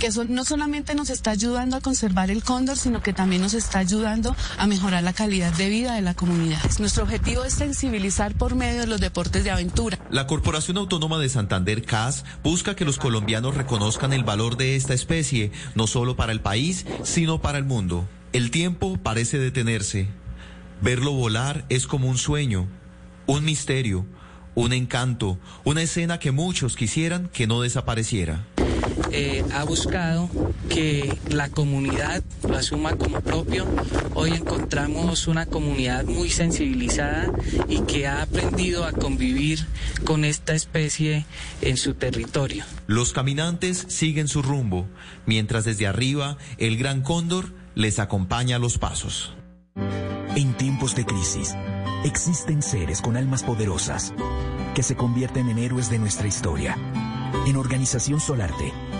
que eso no solamente nos está ayudando a conservar el cóndor, sino que también nos está ayudando a mejorar la calidad de vida de la comunidad. Nuestro objetivo es sensibilizar por medio de los deportes de aventura. La Corporación Autónoma de Santander CAS busca que los colombianos reconozcan el valor de esta especie, no solo para el país, sino para el mundo. El tiempo parece detenerse. Verlo volar es como un sueño, un misterio, un encanto, una escena que muchos quisieran que no desapareciera. Eh, ha buscado que la comunidad lo asuma como propio. Hoy encontramos una comunidad muy sensibilizada y que ha aprendido a convivir con esta especie en su territorio. Los caminantes siguen su rumbo, mientras desde arriba el gran cóndor les acompaña a los pasos. En tiempos de crisis, existen seres con almas poderosas que se convierten en héroes de nuestra historia. En Organización Solarte,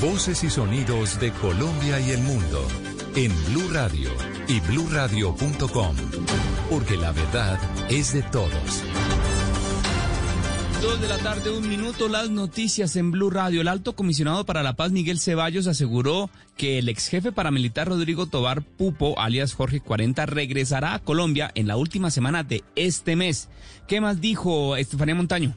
Voces y sonidos de Colombia y el mundo en Blue Radio y bluradio.com, porque la verdad es de todos. Dos de la tarde, un minuto, las noticias en Blue Radio. El alto comisionado para la paz, Miguel Ceballos, aseguró que el ex jefe paramilitar Rodrigo Tobar Pupo, alias Jorge 40, regresará a Colombia en la última semana de este mes. ¿Qué más dijo Estefanía Montaño?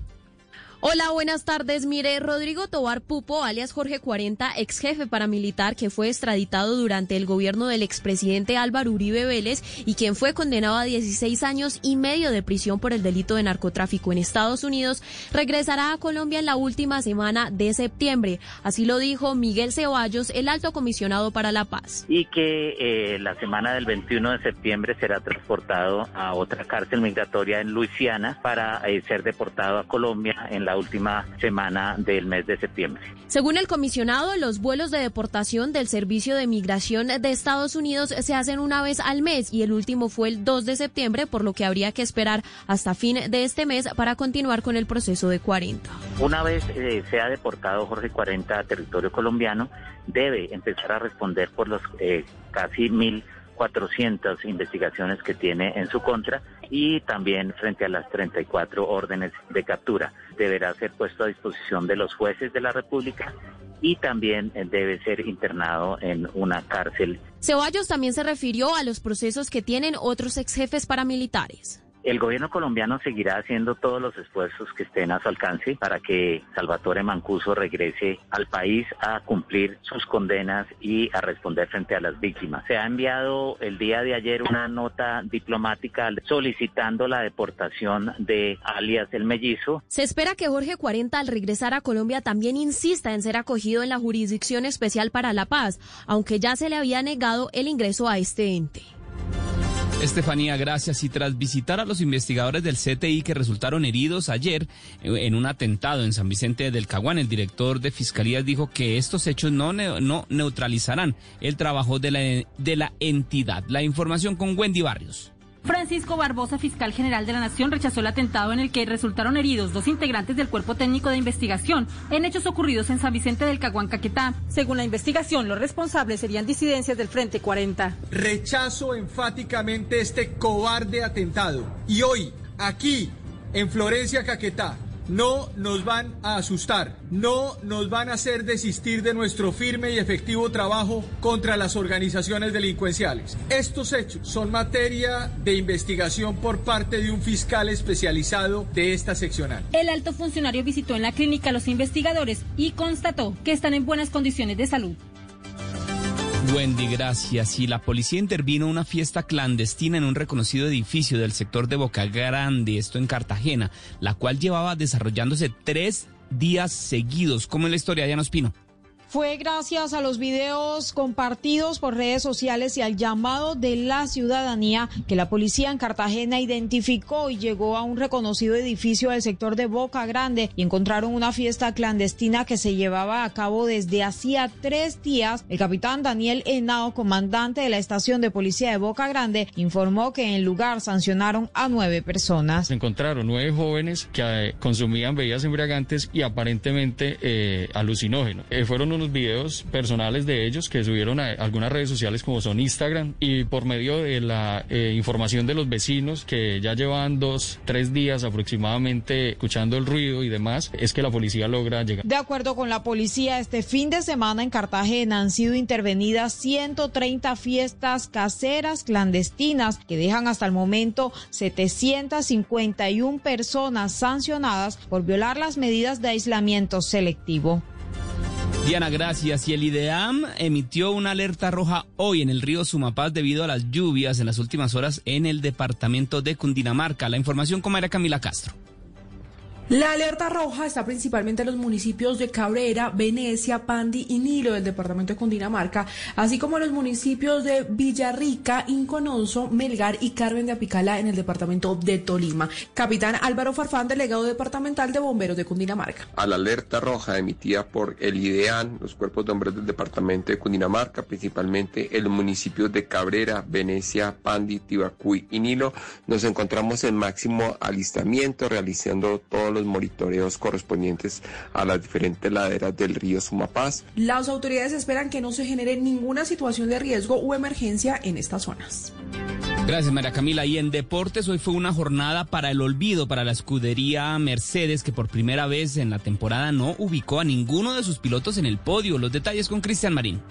Hola, buenas tardes. Mire, Rodrigo Tobar Pupo, alias Jorge 40, ex jefe paramilitar que fue extraditado durante el gobierno del expresidente Álvaro Uribe Vélez y quien fue condenado a 16 años y medio de prisión por el delito de narcotráfico en Estados Unidos, regresará a Colombia en la última semana de septiembre. Así lo dijo Miguel Ceballos, el alto comisionado para la paz. Y que eh, la semana del 21 de septiembre será transportado a otra cárcel migratoria en Luisiana para eh, ser deportado a Colombia en la última semana del mes de septiembre. Según el comisionado, los vuelos de deportación del Servicio de Migración de Estados Unidos se hacen una vez al mes y el último fue el 2 de septiembre, por lo que habría que esperar hasta fin de este mes para continuar con el proceso de 40. Una vez eh, sea deportado Jorge 40 a territorio colombiano, debe empezar a responder por los eh, casi mil 400 investigaciones que tiene en su contra y también frente a las 34 órdenes de captura. Deberá ser puesto a disposición de los jueces de la República y también eh, debe ser internado en una cárcel. Ceballos también se refirió a los procesos que tienen otros ex jefes paramilitares. El gobierno colombiano seguirá haciendo todos los esfuerzos que estén a su alcance para que Salvatore Mancuso regrese al país a cumplir sus condenas y a responder frente a las víctimas. Se ha enviado el día de ayer una nota diplomática solicitando la deportación de alias el mellizo. Se espera que Jorge 40 al regresar a Colombia también insista en ser acogido en la Jurisdicción Especial para la Paz, aunque ya se le había negado el ingreso a este ente. Estefanía, gracias. Y tras visitar a los investigadores del CTI que resultaron heridos ayer en un atentado en San Vicente del Caguán, el director de Fiscalía dijo que estos hechos no, no neutralizarán el trabajo de la, de la entidad. La información con Wendy Barrios. Francisco Barbosa, fiscal general de la Nación, rechazó el atentado en el que resultaron heridos dos integrantes del Cuerpo Técnico de Investigación en hechos ocurridos en San Vicente del Caguán, Caquetá. Según la investigación, los responsables serían disidencias del Frente 40. Rechazo enfáticamente este cobarde atentado. Y hoy, aquí, en Florencia, Caquetá, no nos van a asustar, no nos van a hacer desistir de nuestro firme y efectivo trabajo contra las organizaciones delincuenciales. Estos hechos son materia de investigación por parte de un fiscal especializado de esta seccional. El alto funcionario visitó en la clínica a los investigadores y constató que están en buenas condiciones de salud. Wendy, gracias. Y la policía intervino una fiesta clandestina en un reconocido edificio del sector de Boca Grande, esto en Cartagena, la cual llevaba desarrollándose tres días seguidos. como en la historia de Espino? Fue gracias a los videos compartidos por redes sociales y al llamado de la ciudadanía que la policía en Cartagena identificó y llegó a un reconocido edificio del sector de Boca Grande y encontraron una fiesta clandestina que se llevaba a cabo desde hacía tres días. El capitán Daniel Henao, comandante de la estación de policía de Boca Grande, informó que en el lugar sancionaron a nueve personas. Se encontraron nueve jóvenes que eh, consumían bebidas embriagantes y aparentemente eh, alucinógenos. Eh, fueron unos videos personales de ellos que subieron a algunas redes sociales como son Instagram y por medio de la eh, información de los vecinos que ya llevan dos, tres días aproximadamente escuchando el ruido y demás, es que la policía logra llegar. De acuerdo con la policía, este fin de semana en Cartagena han sido intervenidas 130 fiestas caseras clandestinas que dejan hasta el momento 751 personas sancionadas por violar las medidas de aislamiento selectivo. Diana, gracias. Y el IDEAM emitió una alerta roja hoy en el río Sumapaz debido a las lluvias en las últimas horas en el departamento de Cundinamarca. La información con María Camila Castro. La alerta roja está principalmente en los municipios de Cabrera, Venecia, Pandi y Nilo del departamento de Cundinamarca, así como en los municipios de Villarrica, Incononso, Melgar y Carmen de Apicala en el departamento de Tolima. Capitán Álvaro Farfán, delegado departamental de bomberos de Cundinamarca. A la alerta roja emitida por el IDEAN, los cuerpos de bomberos del departamento de Cundinamarca, principalmente en los municipios de Cabrera, Venecia, Pandi, Tibacuy y Nilo, nos encontramos en máximo alistamiento realizando todos los monitoreos correspondientes a las diferentes laderas del río Sumapaz. Las autoridades esperan que no se genere ninguna situación de riesgo o emergencia en estas zonas. Gracias, María Camila. Y en deportes, hoy fue una jornada para el olvido para la escudería Mercedes, que por primera vez en la temporada no ubicó a ninguno de sus pilotos en el podio. Los detalles con Cristian Marín.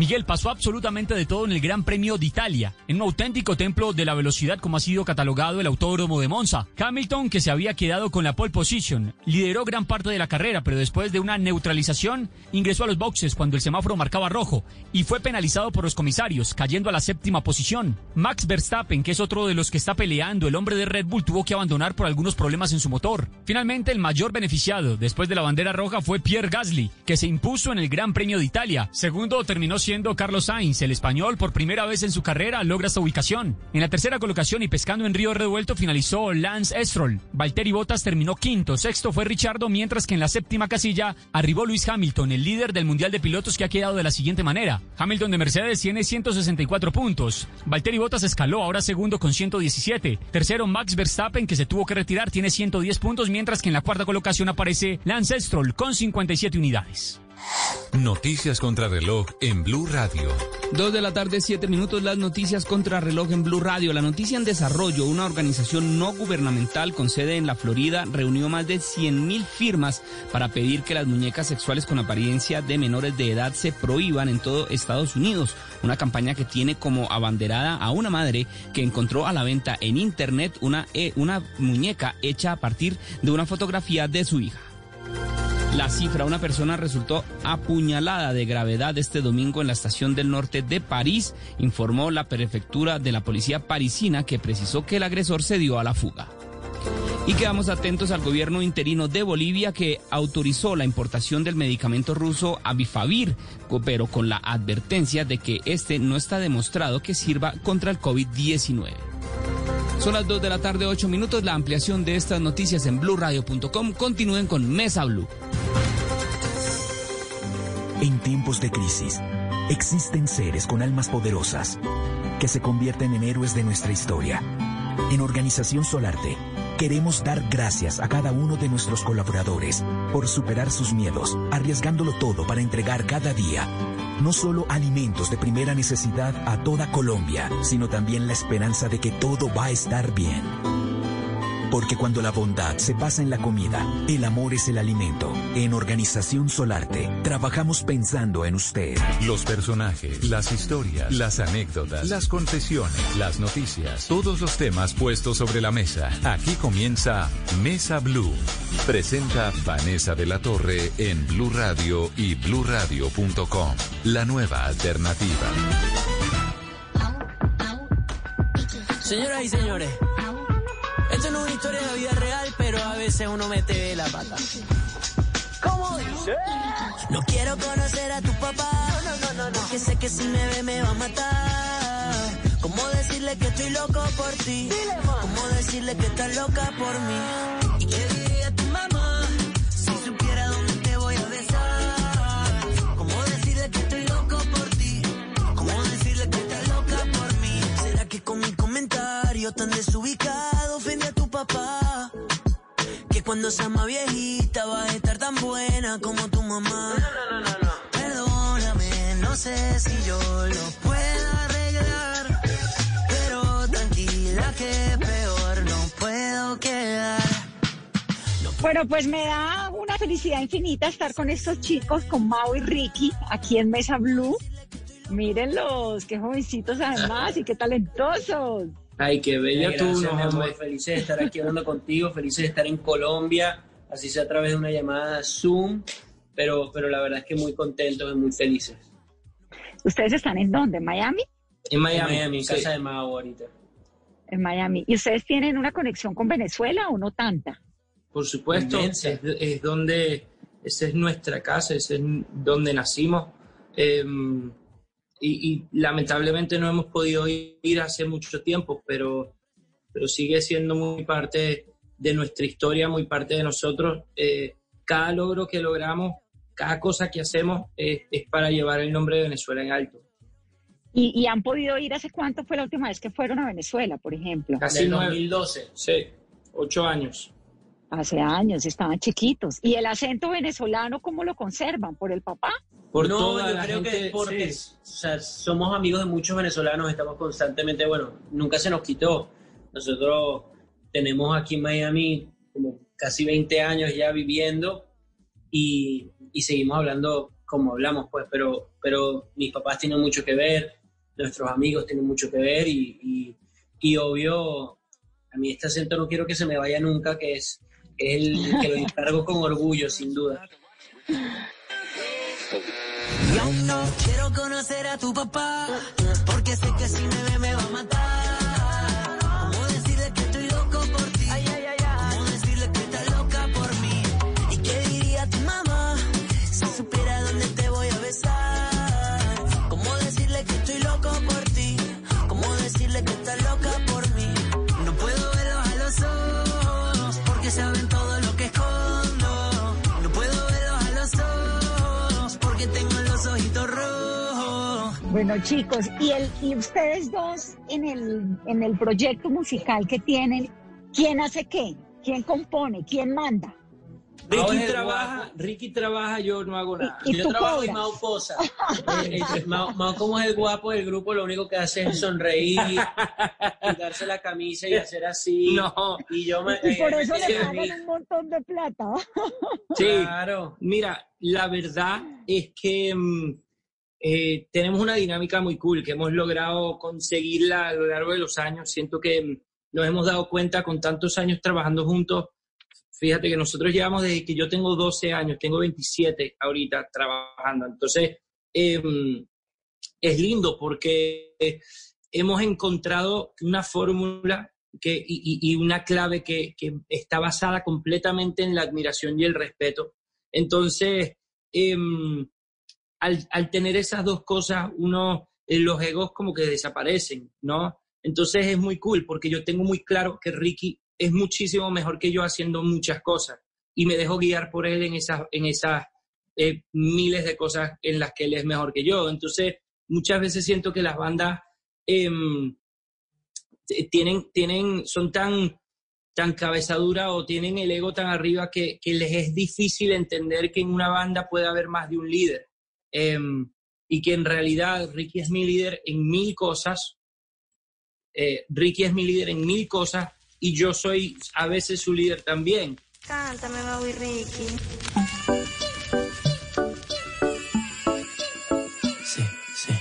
Miguel pasó absolutamente de todo en el Gran Premio de Italia, en un auténtico templo de la velocidad como ha sido catalogado el autódromo de Monza. Hamilton, que se había quedado con la pole position, lideró gran parte de la carrera, pero después de una neutralización ingresó a los boxes cuando el semáforo marcaba rojo y fue penalizado por los comisarios, cayendo a la séptima posición. Max Verstappen, que es otro de los que está peleando, el hombre de Red Bull tuvo que abandonar por algunos problemas en su motor. Finalmente, el mayor beneficiado después de la bandera roja fue Pierre Gasly, que se impuso en el Gran Premio de Italia. Segundo terminó siendo Carlos Sainz, el español, por primera vez en su carrera logra esta ubicación. En la tercera colocación y pescando en río revuelto finalizó Lance Stroll. Valtteri Bottas terminó quinto, sexto fue Richardo, mientras que en la séptima casilla arribó Luis Hamilton, el líder del Mundial de Pilotos que ha quedado de la siguiente manera. Hamilton de Mercedes tiene 164 puntos. Valtteri Bottas escaló ahora segundo con 117. Tercero Max Verstappen que se tuvo que retirar tiene 110 puntos, mientras que en la cuarta colocación aparece Lance Stroll con 57 unidades. Noticias contra reloj en Blue Radio. Dos de la tarde, siete minutos, las noticias contra reloj en Blue Radio. La noticia en desarrollo, una organización no gubernamental con sede en la Florida reunió más de 100 mil firmas para pedir que las muñecas sexuales con apariencia de menores de edad se prohíban en todo Estados Unidos. Una campaña que tiene como abanderada a una madre que encontró a la venta en internet una, eh, una muñeca hecha a partir de una fotografía de su hija. La cifra, una persona resultó apuñalada de gravedad este domingo en la estación del norte de París, informó la prefectura de la policía parisina que precisó que el agresor se dio a la fuga. Y quedamos atentos al gobierno interino de Bolivia que autorizó la importación del medicamento ruso Abifavir, pero con la advertencia de que este no está demostrado que sirva contra el COVID-19. Son las 2 de la tarde, 8 minutos. La ampliación de estas noticias en blurradio.com. Continúen con Mesa Blue. En tiempos de crisis, existen seres con almas poderosas que se convierten en héroes de nuestra historia. En Organización Solarte, queremos dar gracias a cada uno de nuestros colaboradores por superar sus miedos, arriesgándolo todo para entregar cada día no solo alimentos de primera necesidad a toda Colombia, sino también la esperanza de que todo va a estar bien. Porque cuando la bondad se pasa en la comida, el amor es el alimento. En Organización Solarte, trabajamos pensando en usted. Los personajes, las historias, las anécdotas, las confesiones, las noticias, todos los temas puestos sobre la mesa. Aquí comienza Mesa Blue. Presenta Vanessa de la Torre en Blue Radio y bluradio.com. La nueva alternativa. Señoras y señores. Esto no es una historia de la vida real, pero a veces uno mete la pata. ¿Cómo dice? No quiero conocer a tu papá. No, no, no, no. Porque sé que si me ve me va a matar. ¿Cómo decirle que estoy loco por ti? Dile. ¿Cómo decirle que estás loca por mí? ¿Y qué diría tu mamá si supiera dónde te voy a besar? ¿Cómo decirle que estoy loco por ti? ¿Cómo decirle que estás loca por mí? ¿Será que con mi comentario tan desubicado cuando sea más viejita vas a estar tan buena como tu mamá. No, no, no, no. Perdóname, no sé si yo lo puedo arreglar. Pero tranquila que peor no puedo quedar. Bueno, pues me da una felicidad infinita estar con estos chicos, con Mau y Ricky, aquí en Mesa Blue. Mírenlos, qué jovencitos además y qué talentosos. Ay, qué bella tú, Gracias, no, mi amor. Felices de estar aquí hablando contigo, felices de estar en Colombia, así sea a través de una llamada Zoom, pero, pero la verdad es que muy contentos y muy felices. ¿Ustedes están en dónde? ¿En Miami? En Miami, En Miami, en sí. casa de Mau ahorita. En Miami. ¿Y ustedes tienen una conexión con Venezuela o no tanta? Por supuesto, es, es donde, esa es nuestra casa, ese es donde nacimos. Eh, y, y lamentablemente no hemos podido ir hace mucho tiempo, pero, pero sigue siendo muy parte de nuestra historia, muy parte de nosotros. Eh, cada logro que logramos, cada cosa que hacemos eh, es para llevar el nombre de Venezuela en alto. ¿Y, y han podido ir hace cuánto fue la última vez que fueron a Venezuela, por ejemplo? Casi Del nueve. 2012. Sí, ocho años. Hace años, estaban chiquitos. ¿Y el acento venezolano cómo lo conservan? ¿Por el papá? Por no, toda yo la creo que gente, porque sí. o sea, somos amigos de muchos venezolanos, estamos constantemente, bueno, nunca se nos quitó. Nosotros tenemos aquí en Miami como casi 20 años ya viviendo y, y seguimos hablando como hablamos, pues, pero, pero mis papás tienen mucho que ver, nuestros amigos tienen mucho que ver y, y, y obvio, a mí este acento no quiero que se me vaya nunca, que es el que lo encargo con orgullo, sin duda. Y aún no quiero conocer a tu papá, porque sé que si me ve me Bueno, chicos, y, el, y ustedes dos en el, en el proyecto musical que tienen, ¿quién hace qué? ¿Quién compone? ¿Quién manda? Ricky trabaja. Ricky trabaja, yo no hago nada. ¿Y Yo tú trabajo y cobras? Posa. Eh, eh, Mau, Mau, como es el guapo del grupo, lo único que hace es sonreír, quitarse la camisa y hacer así. No. Y yo me. Y por eh, eso me le pagan un montón de plata. Sí, Claro. mira, la verdad es que mm, eh, tenemos una dinámica muy cool que hemos logrado conseguirla a lo largo de los años. Siento que mm, nos hemos dado cuenta con tantos años trabajando juntos. Fíjate que nosotros llevamos desde que yo tengo 12 años, tengo 27 ahorita trabajando. Entonces, em, es lindo porque hemos encontrado una fórmula que, y, y- una clave que, que está basada completamente en la admiración y el respeto. Entonces, em, al, tener esas dos cosas, uno, eh, los egos como que desaparecen, ¿no? Entonces es muy cool porque yo tengo muy claro que Ricky es muchísimo mejor que yo haciendo muchas cosas y me dejo guiar por él en esas, en esas eh, miles de cosas en las que él es mejor que yo. Entonces, muchas veces siento que las bandas em, tienen, tienen, son tan, tan cabezadura o tienen el ego tan arriba que, que les es difícil entender que en una banda puede haber más de un líder. Em, y que en realidad Ricky es mi líder en mil cosas. eh, Ricky es mi líder en mil cosas y yo soy a veces su líder también. Cántame, Mau y Ricky. Sí, sí.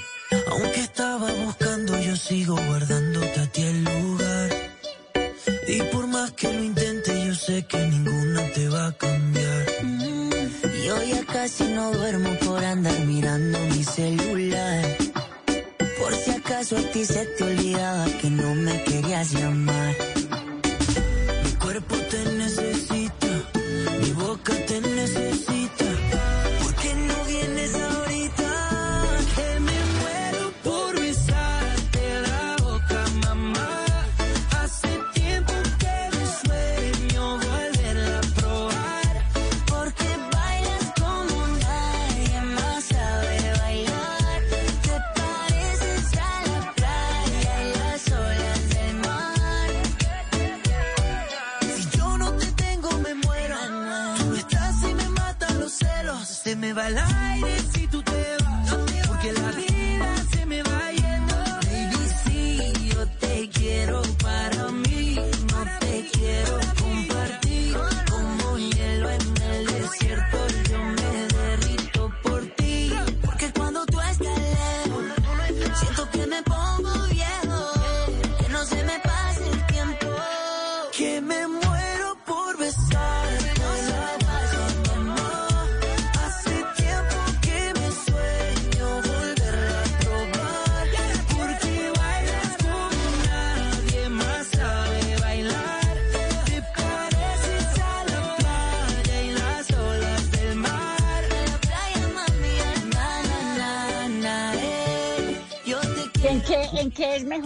Aunque estaba buscando, yo sigo guardándote a ti el lugar. Y por más que lo intente, yo sé que ninguno te va a cambiar. Casi no duermo por andar mirando mi celular. Por si acaso a ti se te olvidaba que no me querías llamar. Me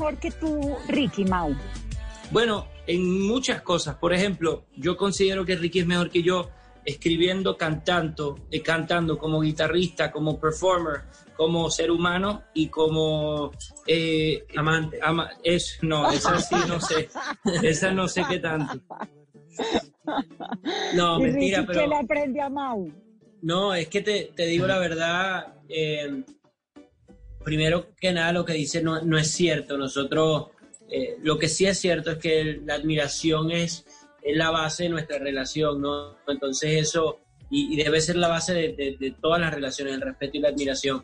mejor que tú, Ricky Mau? Bueno, en muchas cosas. Por ejemplo, yo considero que Ricky es mejor que yo escribiendo, cantando, eh, cantando como guitarrista, como performer, como ser humano y como eh, amante. es, no, esa sí no sé. Esa no sé qué tanto. No, ¿Y mentira, Ricky pero... qué le aprende a Mau? No, es que te, te digo la verdad, eh, primero que nada lo que dice no, no es cierto. Nosotros, eh, lo que sí es cierto es que la admiración es, es la base de nuestra relación, ¿no? Entonces eso, y, y debe ser la base de, de- de todas las relaciones, el respeto y la admiración,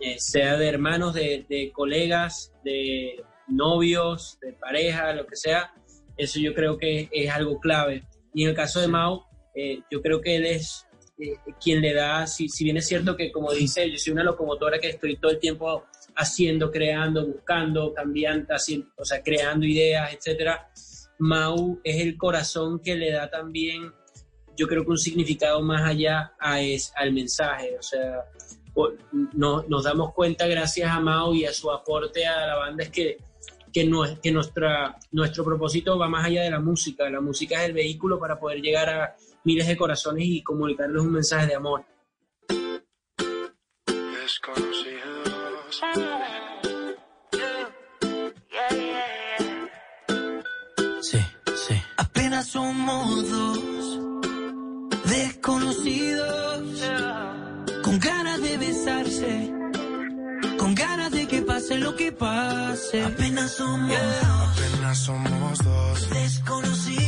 Eh, sea de hermanos, de, de colegas, de novios, de pareja, lo que sea. Eso yo creo que es algo clave. Y en el caso de Mau, eh, yo creo que él es eh, quien le da, si, si bien es cierto que como dice, yo soy una locomotora que estoy todo el tiempo haciendo, creando, buscando, cambiando, haciendo, o sea, creando ideas, etcétera. Mau es el corazón que le da también, yo creo que un significado más allá a es, al mensaje, o sea, no- nos damos cuenta gracias a Mau y a su aporte a la banda es que que, no, que nuestra, nuestro propósito va más allá de la música. La música es el vehículo para poder llegar a miles de corazones y comunicarles un mensaje de amor. Sí, sí. Apenas somos dos desconocidos con ganas de besarse, con ganas de que pase lo que pase. Apenas somos dos, Apenas somos dos. desconocidos,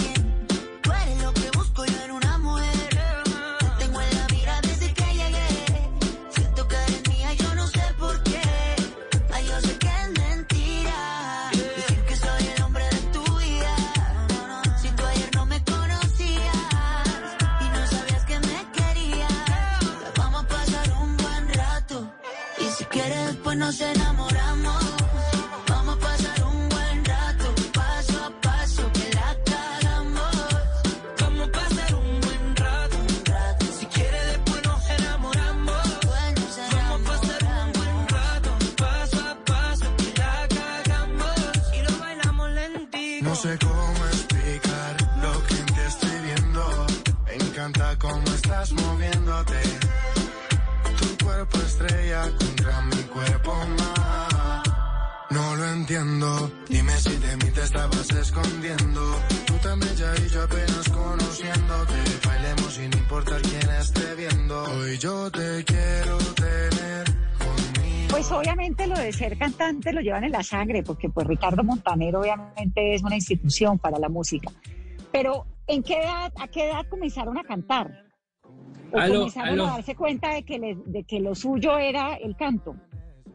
Entiendo. Dime si de mí te estabas escondiendo. Tú tan bella y yo apenas conociéndote. Bailemos sin importar quién esté viendo. Hoy yo te quiero tener conmigo. Pues obviamente lo de ser cantante lo llevan en la sangre, porque pues Ricardo Montaner obviamente es una institución para la música. Pero ¿en qué edad, a qué edad comenzaron a cantar? ¿O comenzaron a darse cuenta de que, le- de que lo suyo era el canto?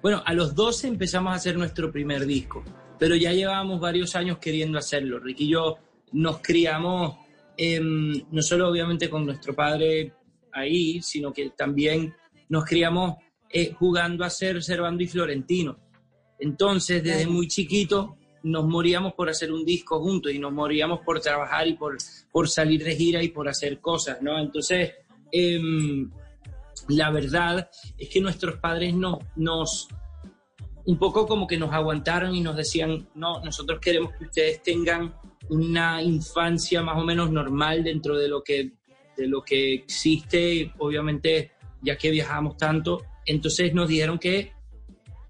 Bueno, a los 12 empezamos a hacer nuestro primer disco, pero ya llevábamos varios años queriendo hacerlo. Ricky y yo nos criamos em, no solo obviamente con nuestro padre ahí, sino que también nos criamos eh, jugando a ser Servando y Florentino. Entonces, desde muy chiquito nos moríamos por hacer un disco juntos y nos moríamos por trabajar y por, por salir de gira y por hacer cosas, ¿no? Entonces, em, la verdad es que nuestros padres no, nos, un poco como que nos aguantaron y nos decían, no, nosotros queremos que ustedes tengan una infancia más o menos normal dentro de lo que, de lo que existe, obviamente ya que viajamos tanto, entonces nos dijeron que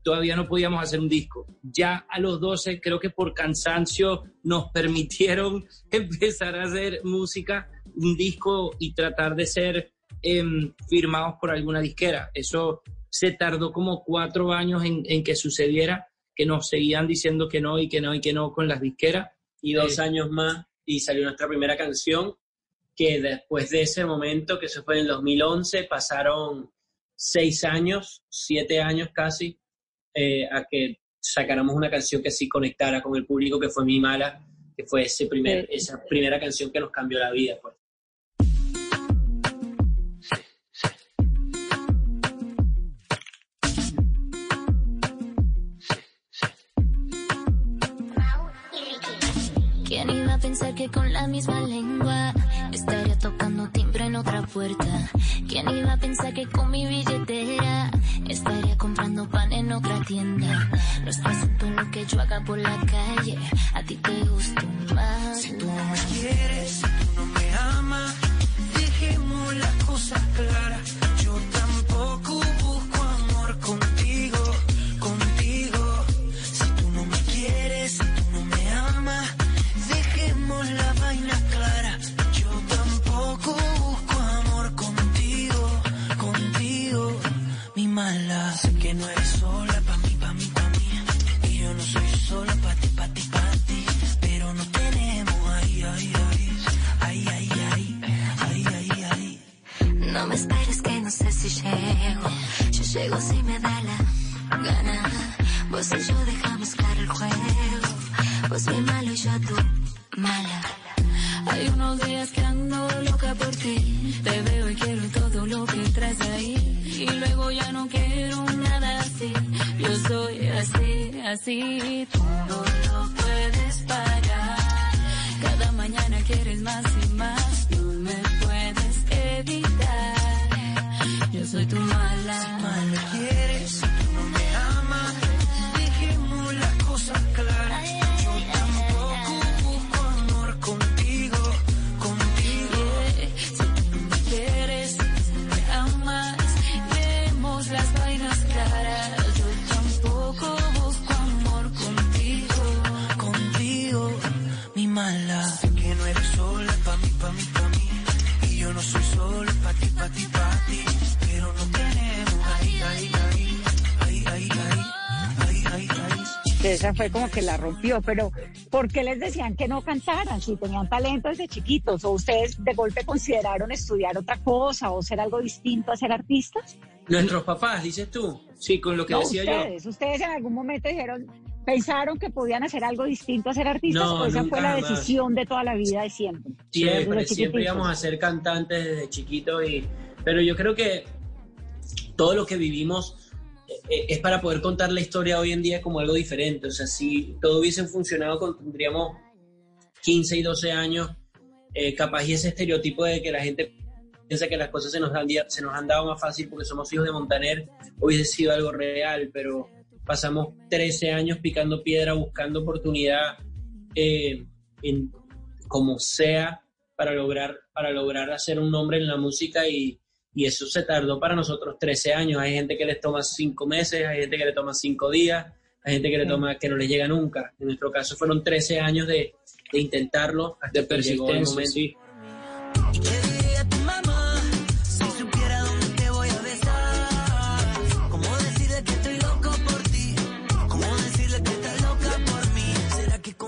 todavía no podíamos hacer un disco. Ya a los 12, creo que por cansancio nos permitieron empezar a hacer música, un disco y tratar de ser em, firmados por alguna disquera. Eso se tardó como cuatro años en, en, que sucediera, que nos seguían diciendo que no y que no y que no con las disqueras. Y dos eh, años más y salió nuestra primera canción, que después de ese momento, que se fue en el 2011, pasaron seis años, siete años casi, eh, a que sacáramos una canción que sí conectara con el público, que fue Mi Mala, que fue ese primer, esa primera canción que nos cambió la vida. Pues. A pensar que con la misma lengua estaría tocando timbre en otra puerta? ¿Quién iba a pensar que con mi billetera estaría comprando pan en otra tienda? No es lo que yo haga por la calle, a ti te gusta más. Si tú no me quieres, si tú no me amas, dejemos las cosas claras. Fue como que la rompió, pero ¿por qué les decían que no cantaran si tenían talento desde chiquitos? ¿O ustedes de golpe consideraron estudiar otra cosa o ser algo distinto a ser artistas? Nuestros papás, dices tú. Sí, con lo que No, decía ustedes, ustedes en algún momento dijeron, pensaron que podían hacer algo distinto a ser artistas No, o esa fue la decisión de toda la vida de siempre. yo. Siempre, siempre íbamos a ser cantantes desde chiquito y... Pero yo creo que todo lo que vivimos es para poder contar la historia hoy en día como algo diferente. O sea, si todo hubiese funcionado, tendríamos 15 y 12 años, eh, capaz y ese estereotipo de que la gente piensa que las cosas se nos, han, se nos han dado más fácil porque somos hijos de Montaner, hubiese sido algo real, pero pasamos 13 años picando piedra, buscando oportunidad eh, en, como sea para lograr, para lograr hacer un nombre en la música y, y eso se tardó para nosotros 13 años. Hay gente que les toma 5 meses, hay gente que le toma 5 días, hay gente que le toma que no les llega nunca. En nuestro caso fueron 13 años de, de intentarlo hasta De que llegó el momento. sí.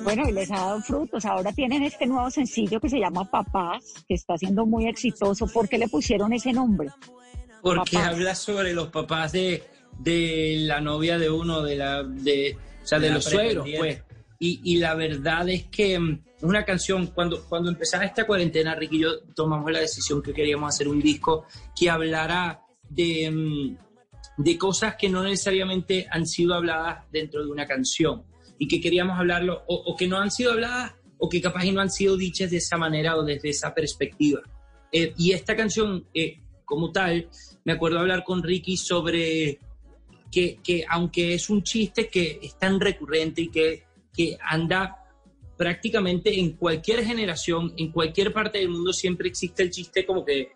Bueno, y les ha dado frutos. Ahora tienen este nuevo sencillo que se llama Papás, que está siendo muy exitoso. ¿Por qué le pusieron ese nombre? Porque Papás. habla sobre los papás de, de la novia de uno, de la, de, o sea, de, De la los suegros, pues. Y, y la verdad es que mm, una canción, cuando, cuando empezara esta cuarentena, Ricky y yo tomamos la decisión que queríamos hacer un disco que hablara de, mm, de cosas que no necesariamente han sido habladas dentro de una canción y que queríamos hablarlo o, o que no han sido habladas o que capaz y no han sido dichas de esa manera o desde esa perspectiva. Eh, y esta canción eh, como tal, me acuerdo hablar con Ricky sobre que, que aunque es un chiste que es tan recurrente y que, que anda prácticamente en cualquier generación, en cualquier parte del mundo, siempre existe el chiste como que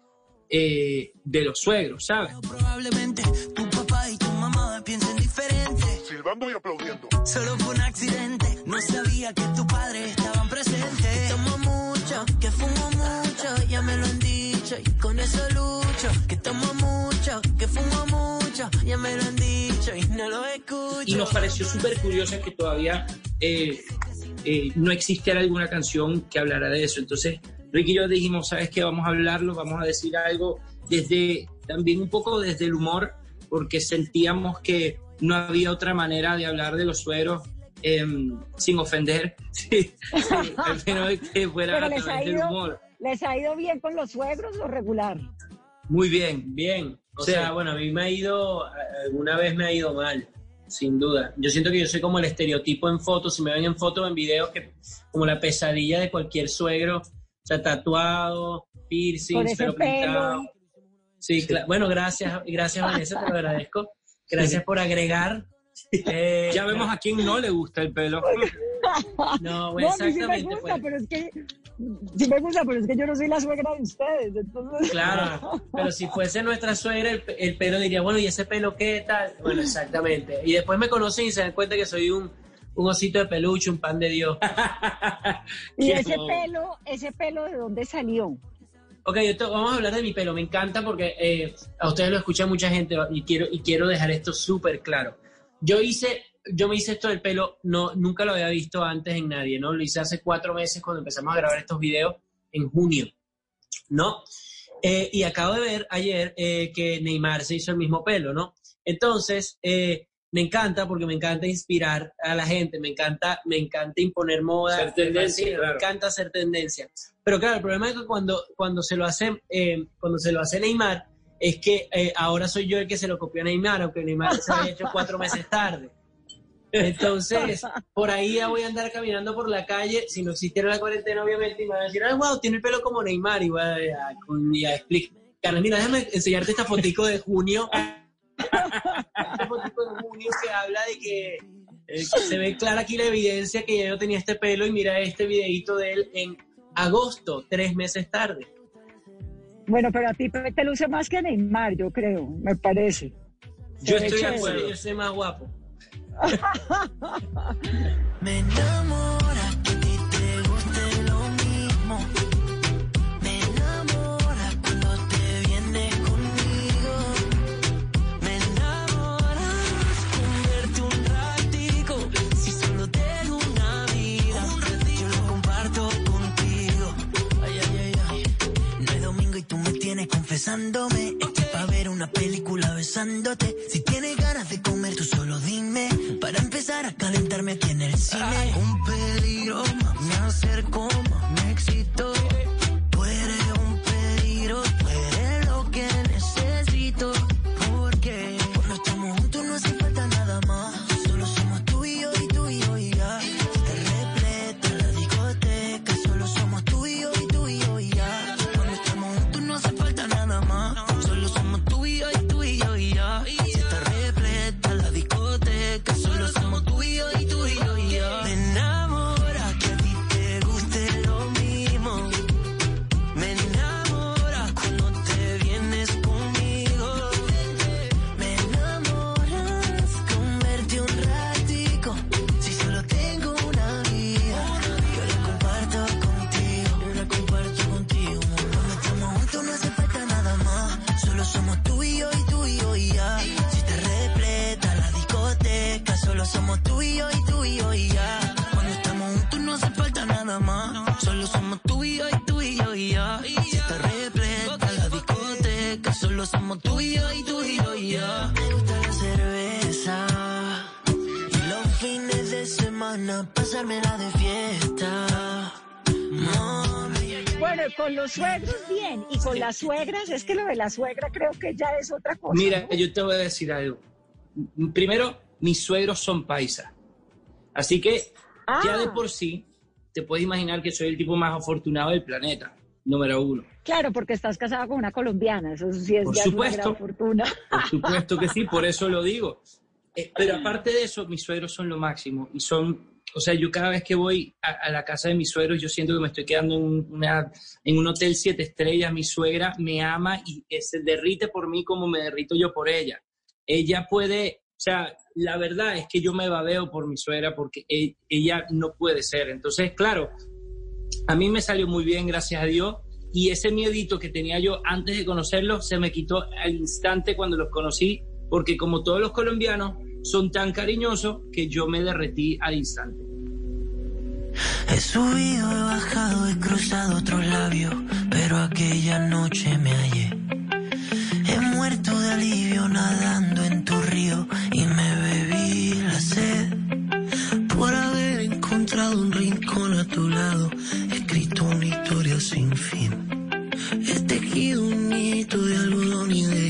eh, de los suegros, ¿sabes? Probablemente tu papá y tu mamá piensen diferente. Silbando y aplaudiendo. Solo fue un accidente. No sabía que tus padres estaban presentes. Tomo mucho, que fumo mucho, ya me lo han dicho y con eso lucho. Que tomo mucho, que fumo mucho, ya me lo han dicho y no lo escucho. Y nos pareció súper curioso que todavía eh, eh, no existiera alguna canción que hablara de eso. Entonces, Ricky y yo dijimos, ¿sabes qué? Vamos a hablarlo, vamos a decir algo desde, también un poco desde el humor, porque sentíamos que no había otra manera de hablar de los sueros em, sin ofender, sí, sí, al menos que fuera Pero a les ha, ido, humor. ¿les ha ido bien con los suegros o regular? Muy bien, bien. O Sí. sea, bueno, a mí me ha ido, alguna vez me ha ido mal, sin duda. Yo siento que yo soy como el estereotipo en fotos, si me ven en fotos, en videos, que como la pesadilla de cualquier suegro, o sea, tatuado, piercings, ese pelo pintado. pelo. Sí, cla- bueno, gracias, gracias Vanessa, te lo agradezco. Gracias por agregar. Eh, Ya vemos a quién no le gusta el pelo. No, No, a mí sí me exactamente. gusta, pues. pero es que sí me gusta, pero es que yo no soy la suegra de ustedes, entonces. Claro, pero si fuese nuestra suegra, el, el pelo diría, bueno, ¿y ese pelo qué tal? Bueno, exactamente. Y después me conocen y se dan cuenta que soy un, un osito de peluche, un pan de Dios. Y ese pelo, ese pelo de dónde salió. Ok, vamos a hablar de mi pelo. Me encanta porque eh, a ustedes lo escucha mucha gente y quiero, y quiero dejar esto súper claro. Yo hice, yo me hice esto del pelo, no, nunca lo había visto antes en nadie, ¿no? Lo hice hace cuatro meses cuando empezamos a grabar estos videos en junio, ¿no? Eh, y acabo de ver ayer eh, que Neymar se hizo el mismo pelo, ¿no? Entonces, eh, me encanta porque me encanta inspirar a la gente, me encanta, me encanta imponer moda, Ser tendencia, me claro. encanta hacer tendencia. Pero claro, el problema es que cuando, cuando se lo hace, eh, cuando se lo hace Neymar, es que eh, ahora soy yo el que se lo copió a Neymar, aunque Neymar se había hecho cuatro meses tarde. Entonces, por ahí ya voy a andar caminando por la calle, si no existiera la cuarentena, obviamente, y me van a decir, ay, wow, tiene el pelo como Neymar, y voy a, a- y a explicar, mira, déjame enseñarte esta fotico de junio, junio que habla de que, eh, que se ve clara aquí la evidencia que ya yo tenía este pelo, y mira este videito de él en agosto, tres meses tarde. Bueno, pero a ti te luce más que Neymar, yo creo, me parece. Yo Se estoy de acuerdo, yo soy más guapo. Me enamora tienes confesándome. Estoy pa' ver una película besándote. Si tienes ganas de comer, tú solo dime. Para empezar a calentarme aquí en el cine. Un los suegros bien, y con las suegras, es que lo de la suegra creo que ya es otra cosa. Mira, ¿no? yo te voy a decir algo. Primero, mis suegros son paisas. Así que ya de por sí te puedes imaginar que soy el tipo más afortunado del planeta. número uno. Claro, porque estás casado con una colombiana, eso sí es Por ya supuesto. una gran fortuna. Por supuesto que sí, por eso lo digo. Eh, pero aparte de eso, mis suegros son lo máximo y son, o sea, yo cada vez que voy a, la casa de mis suegros, yo siento que me estoy quedando en, un- una, en un hotel siete estrellas. Mi suegra me ama y eh, se derrite por mí como me derrito yo por ella. Ella puede, o sea, la verdad es que yo me babeo por mi suegra porque e- ella no puede ser. Entonces, claro, a mí me salió muy bien, gracias a Dios. Y ese miedito que tenía yo antes de conocerlos se me quitó al instante cuando los conocí, porque como todos los colombianos son tan cariñosos que yo me derretí al instante. He subido, he bajado, he cruzado otros labios, pero aquella noche me hallé. He muerto de alivio nadando en tu río y me bebí la sed. Por haber encontrado un rincón a tu lado, he escrito una historia sin fin. He tejido un nidito de algodón y de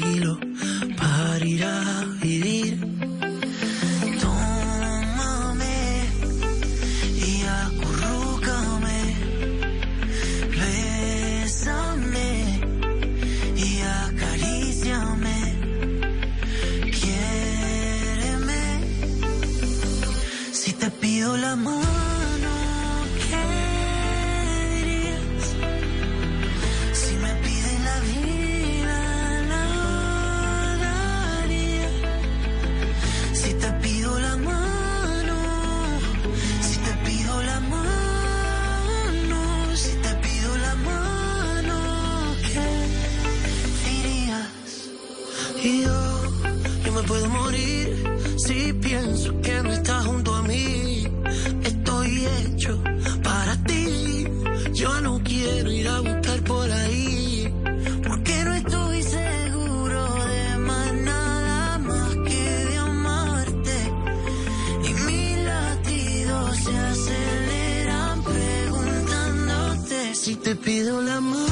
te pido la mano.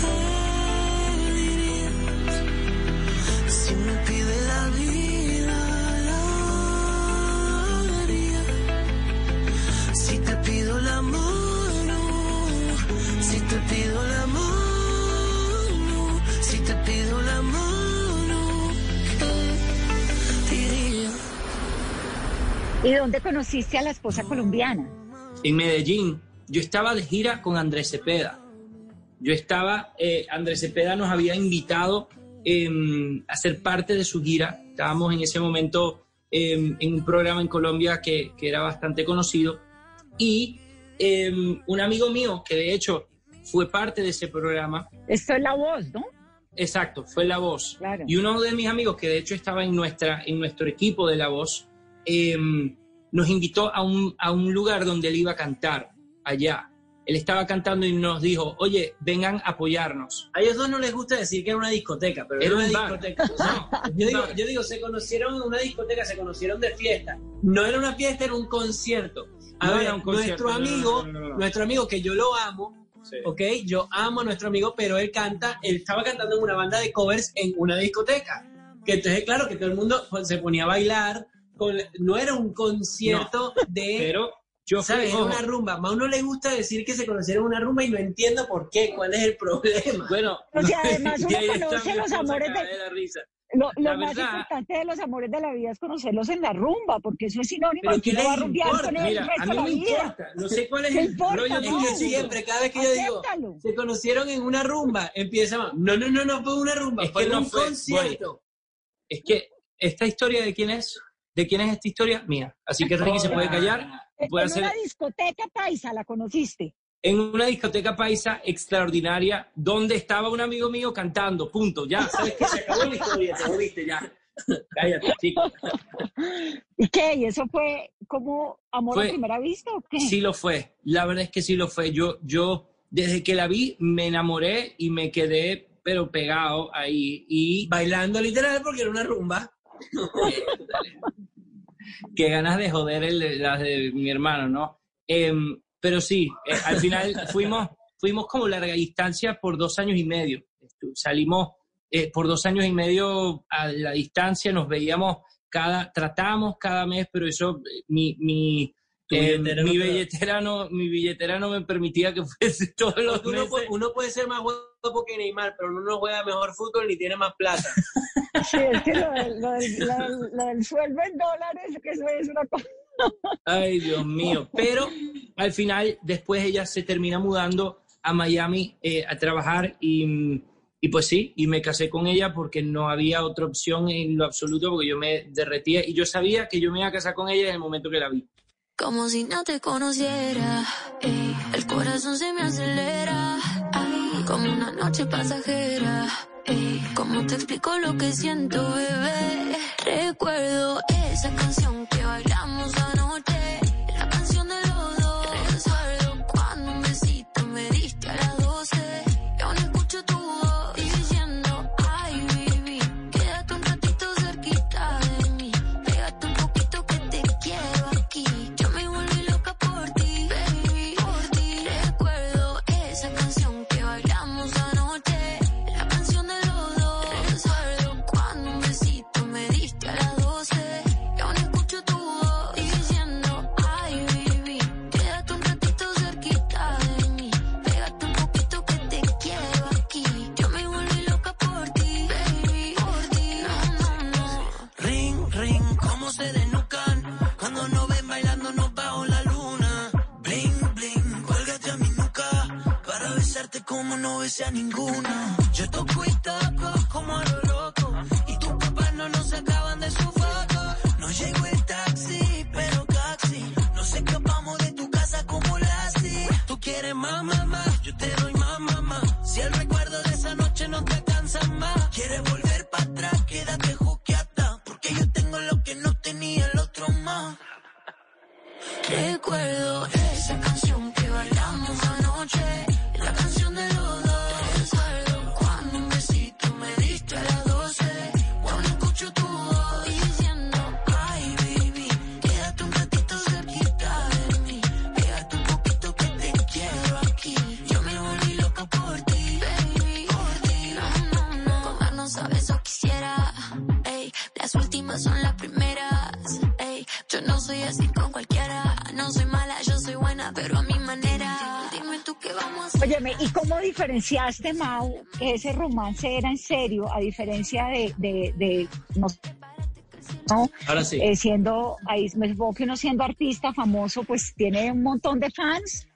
¿qué dirías? Si me pide la vida, la daría. Si te pido la mano, si te pido la mano, si te pido la mano, ¿qué dirías? ¿Y dónde conociste a la esposa colombiana? En Medellín, yo estaba de gira con Andrés Cepeda. Yo estaba, eh, Andrés Cepeda nos había invitado em, a ser parte de su gira. Estábamos en ese momento em, en un programa en Colombia que, que era bastante conocido. Y em, un amigo mío, que de hecho fue parte de ese programa, Esto es la voz, ¿no? Exacto, fue La Voz. Claro. Y uno de mis amigos, que de hecho estaba en, nuestra, en nuestro equipo de La Voz, nos invitó a un, a un lugar donde él iba a cantar, allá. Él estaba cantando y nos dijo, oye, vengan a apoyarnos. A ellos dos no les gusta decir que era una discoteca, pero Era era, un una bar. discoteca. No, yo, digo, yo digo, se conocieron en una discoteca, se conocieron de fiesta. No era una fiesta, era un concierto. A No ver, era un concierto, nuestro amigo, no, nuestro amigo que yo lo amo, ¿ok? Yo amo a nuestro amigo, pero él canta, él estaba cantando en una banda de covers en una discoteca. Que entonces, claro, que todo el mundo se ponía a bailar. Con, no era un concierto de... Pero yo fui- ¿Sabes? Ojo. una rumba. A uno le gusta decir que se conocieron en una rumba y no entiendo por qué, cuál es el problema. Bueno, O sea, además uno conoce los amores de... la risa. Lo, lo La más verdad- importante de los amores de la vida es conocerlos en la rumba, porque eso es sinónimo de que ¿qué uno va a rumbear con el Mira, resto a de mí la me vida. importa. No sé cuál es ¿Qué el importa, rollo. Es no? que siempre, cada vez que yo digo, Acéptalo. se conocieron en una rumba, empieza, no, no, no, no fue una rumba, Es fue que no un fue, concierto. Es que esta historia de quién es, de quién es esta historia, mía. Así que Ricky se puede callar, En hacer una discoteca paisa la conociste. en una discoteca paisa extraordinaria donde estaba un amigo mío cantando, punto, ya, sabes que se acabó la historia, te jodiste ya. Cállate, chico. ¿Y qué? ¿Y eso fue como amor Fue- a primera vista o qué? Sí lo fue, la verdad es que sí lo fue. Yo, yo desde que la vi me enamoré y me quedé pero pegado ahí y Bailando literal porque era una rumba. Qué ganas de joder el, las de mi hermano, ¿no? Em, pero sí, eh, al final fuimos, fuimos como larga distancia por dos años y medio. Salimos eh, por dos años y medio a la distancia, nos veíamos cada, tratábamos cada mes, pero eso, eh, mi, Eh, billetera mi no billetera no, mi billetera no me permitía que fuese todos los uno, meses. puede, uno puede ser más guapo que Neymar, pero uno no juega mejor fútbol ni tiene más plata. Sí, es que lo del, lo del- lo del- lo del sueldo en dólares, que eso es una cosa. Ay, Dios mío. Pero al final, después ella se termina mudando a Miami eh, a trabajar y, y pues sí, y me casé con ella porque no había otra opción en lo absoluto porque yo me derretía y yo sabía que yo me iba a casar con ella en el momento que la vi. Como si no te conociera, ey, el corazón se me acelera, ay, como una noche pasajera, ey, ¿cómo te explico lo que siento, bebé? Recuerdo esa canción que bailamos anoche, como no besé a ninguna. Yo toco y diferenciaste, Mau, que ese romance era en serio, a diferencia de, de, de no, no, Ahora sí. eh, siendo, ahí me supongo que uno siendo artista famoso, pues tiene un montón de fans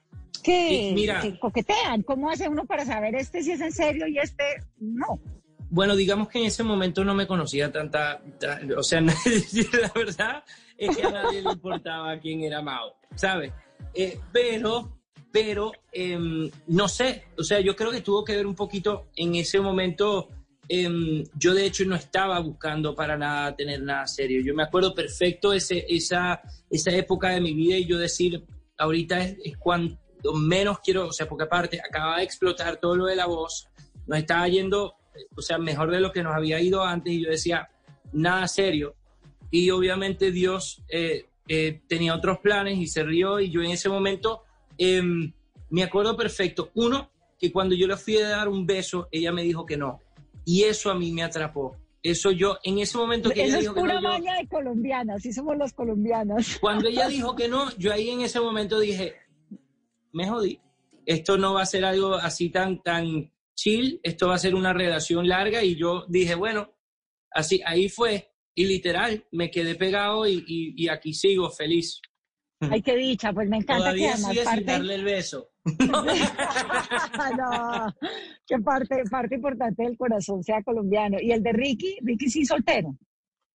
que, mira. que coquetean. ¿Cómo hace uno para saber este si es en serio y este no? Bueno, digamos que en ese momento no me conocía tanta, ta- o sea, la verdad es que a nadie le importaba quién era Mao, ¿sabes? Eh, pero, pero, em, no sé, o sea, yo creo que tuvo que ver un poquito en ese momento. em, yo de hecho no estaba buscando para nada tener nada serio. Yo me acuerdo perfecto ese, esa, esa época de mi vida y yo decir, ahorita es, es cuando menos quiero, o sea, porque aparte acaba de explotar todo lo de la voz, nos estaba yendo, o sea, mejor de lo que nos había ido antes y yo decía, nada serio. Y obviamente Dios eh, eh, tenía otros planes y se rió y yo en ese momento em, me acuerdo perfecto, uno, que cuando yo le fui a dar un beso, ella me dijo que no. Y eso a mí me atrapó. Eso yo, en ese momento que Eso ella es dijo que pura no, yo- maña de colombianas, sí somos los colombianos. cuando ella dijo que no, yo ahí en ese momento dije, me jodí. Esto no va a ser algo así tan, tan chill, esto va a ser una relación larga y yo dije, bueno, así, ahí fue. Y literal, me quedé pegado y, y- y aquí sigo feliz. Ay, qué dicha, pues me encanta que Todavía además sigue sin parte... darle el beso. no, que parte, parte importante del corazón sea colombiano. Y el de Ricky, Ricky sí soltero.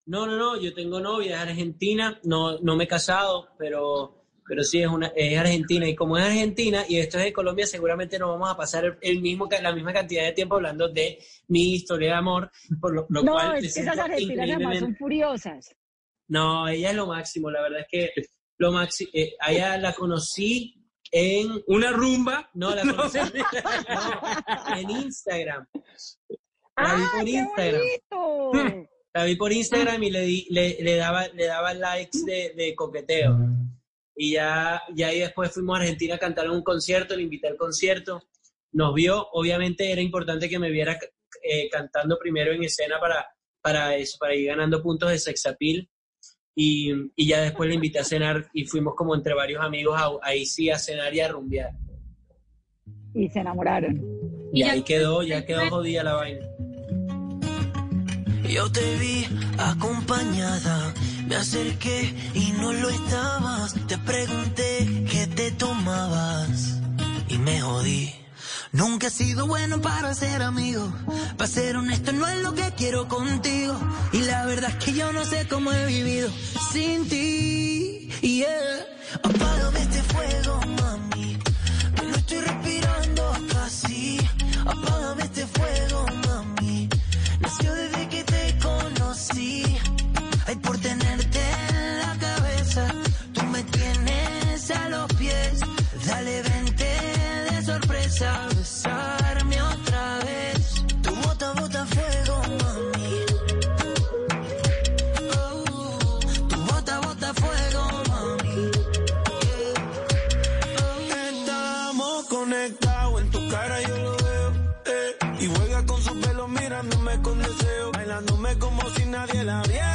No, no, no, yo tengo novia, es argentina, no, no me he casado, pero, pero sí es, una, es argentina. Y como es argentina y esto es de Colombia, seguramente nos vamos a pasar el, el mismo, la misma cantidad de tiempo hablando de mi historia de amor, por lo, lo no, cual es te que esas argentinas además son furiosas. No, ella es lo máximo, la verdad es que lo máximo, a ella la conocí en una rumba. No, la conocí no, en Instagram. La vi ¡Ah, por qué Instagram. bonito! La vi por Instagram y le, di, le, le daba, le daba likes de, de coqueteo. Y ya, ya ahí después fuimos a Argentina a cantar en un concierto, le invité al concierto. Nos vio, obviamente era importante que me viera eh, cantando primero en escena para, para eso, para ir ganando puntos de sex appeal. Y, y ya después le invité a cenar y fuimos como entre varios amigos a- ahí sí a cenar y a rumbear. Y se enamoraron. Y ahí quedó, ya quedó jodida la vaina. Yo te vi acompañada, me acerqué y no lo estabas. Te pregunté qué te tomabas y me jodí. Nunca he sido bueno para ser amigo. Para ser honesto, no es lo que quiero contigo. Y la verdad es que yo no sé cómo he vivido sin ti. Yeah. Apágame este fuego, mami. No estoy respirando casi. Apágame este fuego, mami. Nació desde que te conocí. Ay, por tenerte en la cabeza. Tú me tienes a los pies. Dale, vente de sorpresa. Besarme otra vez. Tu bota, bota fuego, mami. Oh, tu bota, bota fuego, mami. Estamos conectados, en tu cara yo lo veo. eh. Y juega con su pelo mirándome con deseo. Bailándome como si nadie la viera.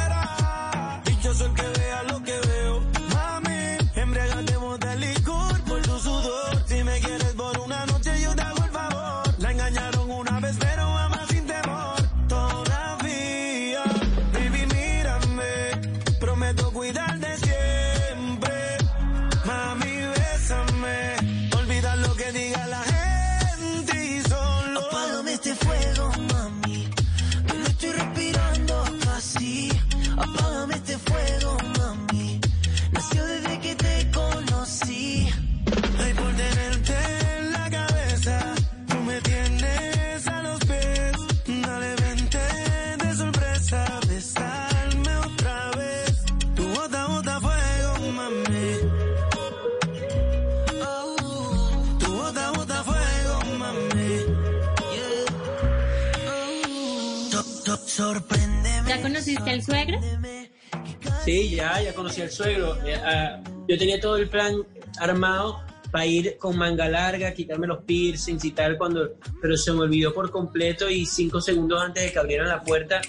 Suegro. Eh, ah, yo tenía todo el plan armado para ir con manga larga, quitarme los piercings y tal, cuando, pero se me olvidó por completo y cinco segundos antes de que abrieran la puerta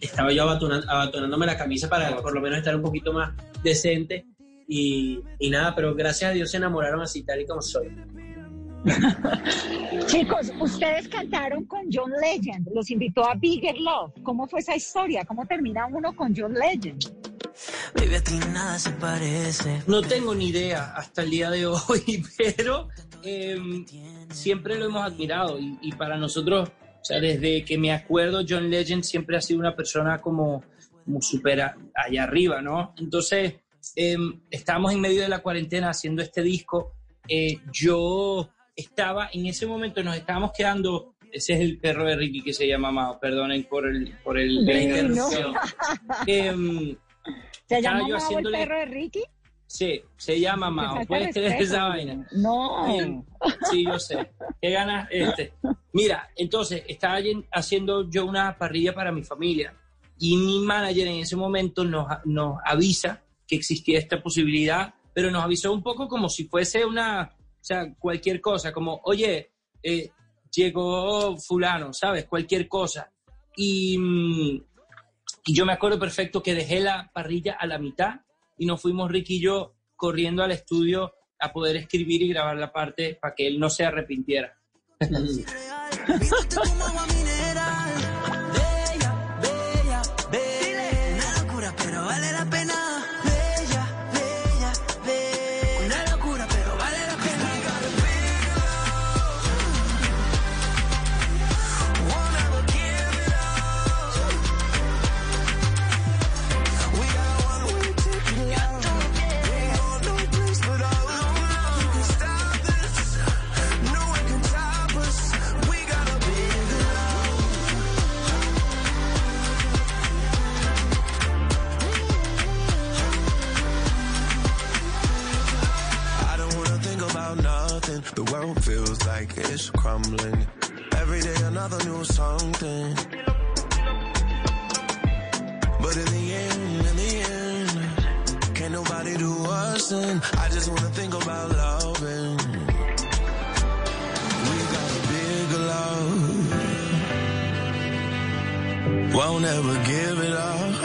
estaba yo abatona- abatonándome la camisa para por lo menos estar un poquito más decente y, y nada, pero gracias a Dios se enamoraron así tal y como soy. Chicos, ustedes cantaron con John Legend, los invitó a Bigger Love. ¿Cómo fue esa historia? ¿Cómo termina uno con John Legend? Baby, a ti nada se parece. No tengo ni idea hasta el día de hoy, pero em, siempre lo hemos admirado y, y para nosotros, o sea, desde que me acuerdo, John Legend siempre ha sido una persona como, como súper allá arriba, ¿no? Entonces, em, estábamos en medio de la cuarentena haciendo este disco. Eh, yo estaba, en ese momento nos estábamos quedando, ese es el perro de Ricky que se llama Mao, perdonen por, el, por el, la interrupción. Em, ¿Se llama Mao el haciéndole- perro de Ricky? Sí, se llama Mao. ¿Puedes creer esa vaina? No. Sí, yo sé. ¿Qué ganas este? Mira, entonces estaba haciendo yo una parrilla para mi familia y mi manager en ese momento nos, nos avisa que existía esta posibilidad, pero nos avisó un poco como si fuese una, o sea, cualquier cosa, como, oye, eh, llegó fulano, ¿sabes? Cualquier cosa. Y, mm, y yo me acuerdo perfecto que dejé la parrilla a la mitad y nos fuimos Ricky y yo corriendo al estudio a poder escribir y grabar la parte para que él no se arrepintiera. World feels like it's crumbling. Every day another new something. But in the end, in the end, can't nobody do us in. I just wanna think about loving. We got a big love. Won't ever give it up.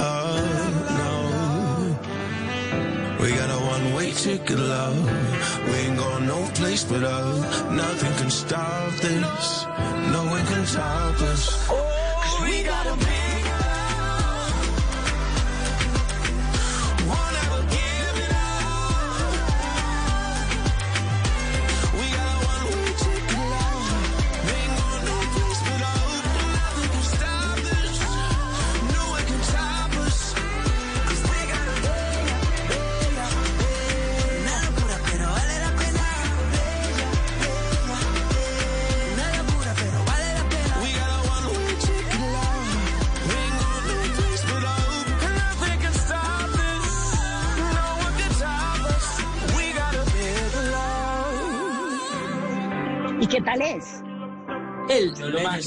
No. We got a one-way ticket, love. Ain't going no place but up. Nothing can stop this. No one can stop us.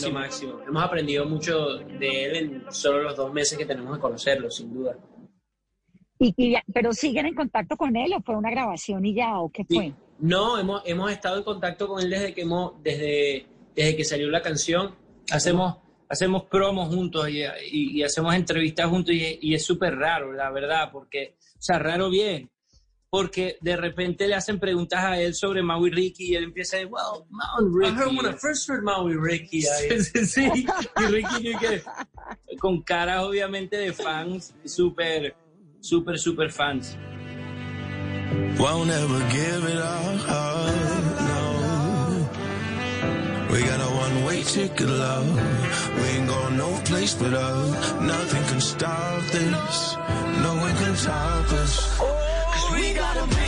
Máximo. lo máximo. Hemos aprendido mucho de él en solo los dos meses que tenemos de conocerlo, sin duda. Y, y ya- ¿Pero siguen en contacto con él o fue una grabación y ya o qué fue? No, hemos, hemos estado en contacto con él desde que hemos, desde, desde que salió la canción. Hacemos, hacemos promos juntos y, y- y hacemos entrevistas juntos y, y es súper raro, la verdad, porque, o sea, raro bien, porque de repente le hacen preguntas a él sobre Mau y Ricky y él empieza a decir, well, Mau and Ricky. I heard when I first heard Mau y Ricky. Sí, sí, sí. Y Ricky con caras obviamente de fans, súper, súper, súper fans. Won't ever give it up, no. We got a one-way ticket, love. We ain't going no place but up. Nothing can stop this. No one can stop us. Cause we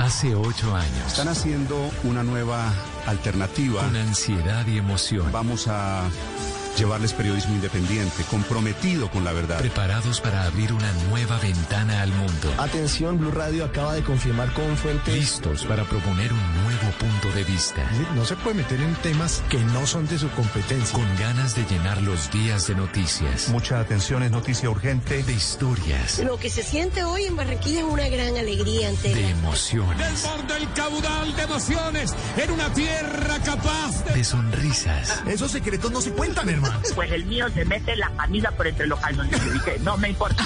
Hace ocho años. Están haciendo una nueva alternativa. Con ansiedad y emoción. Vamos a llevarles periodismo independiente, comprometido con la verdad. Preparados para abrir una nueva ventana al mundo. Atención, Blue Radio acaba de confirmar con fuentes. Listos para proponer un nuevo punto de vista. No se puede meter en temas que no son de su competencia. Con ganas de llenar los días de noticias. Mucha atención, es noticia urgente. De historias. Lo que se siente hoy en Barranquilla es una gran alegría ante De emociones. Desborda el caudal de emociones en una tierra capaz De sonrisas. Esos secretos no se cuentan, hermano. Pues el mío se mete la camisa por entre los calzoncillos. Y que no me importa.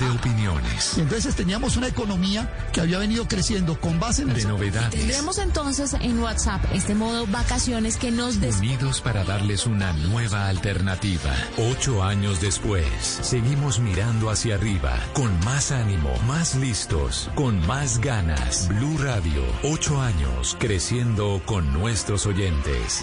De opiniones. Y entonces teníamos una economía que había venido creciendo con base en De eso. novedades. Tendremos entonces en WhatsApp este modo vacaciones que nos des Unidos para darles una nueva alternativa. Ocho años después, seguimos mirando hacia arriba, con más ánimo, más listos, con más ganas. Blue Radio, ocho años, creciendo con nuestros oyentes.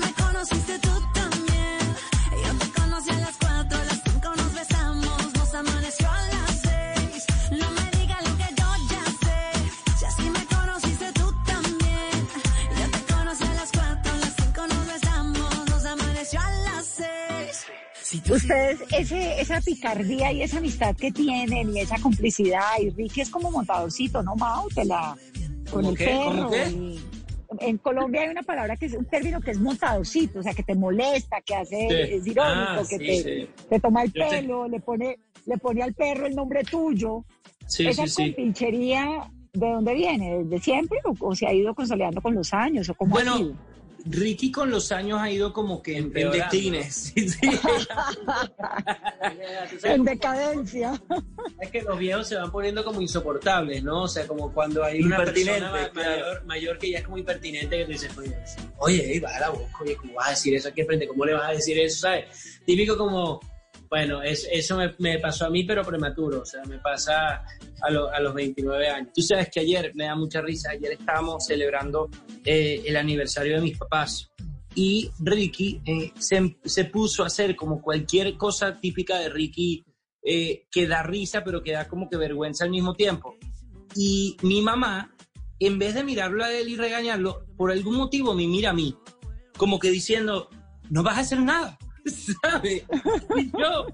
Ustedes, ese, esa picardía y esa amistad que tienen y esa complicidad, y Ricky es como montadorcito, ¿no, Mau? Te la, con el qué? perro. ¿Cómo qué? y- en Colombia hay una palabra que es un término que es montadorcito, o sea, que te molesta, que hace, Sí. es irónico, Ah, que sí, te, sí. te toma el Yo te- pelo, le pone, le pone al perro el nombre tuyo. Sí, Esa compinchería, ¿de dónde viene? ¿Desde siempre o, o se ha ido consolidando con los años? ¿O cómo ha sido? Ricky con los años ha ido como que en, en declines. Sí, sí. En decadencia. Es que los viejos se van poniendo como insoportables, ¿no? O sea, como cuando hay una Impertinente, persona claro. mayor, mayor que ya es como impertinente que tú dices, oye, oye, va a la boca, oye, ¿cómo vas a decir eso aquí frente? ¿Cómo le vas a decir eso, sabes? Típico como, bueno, es- eso me, pasó a mí, pero prematuro, o sea, me pasa a los 29 años. Tú sabes que ayer me da mucha risa. Ayer estábamos celebrando eh, el aniversario de mis papás y Ricky eh, se, se puso a hacer como cualquier cosa típica de Ricky eh, que da risa, pero que da como que vergüenza al mismo tiempo. Y mi mamá, en vez de mirarlo a él y regañarlo, por algún motivo me mira a mí, como que diciendo, no vas a hacer nada, ¿sabes? Y yo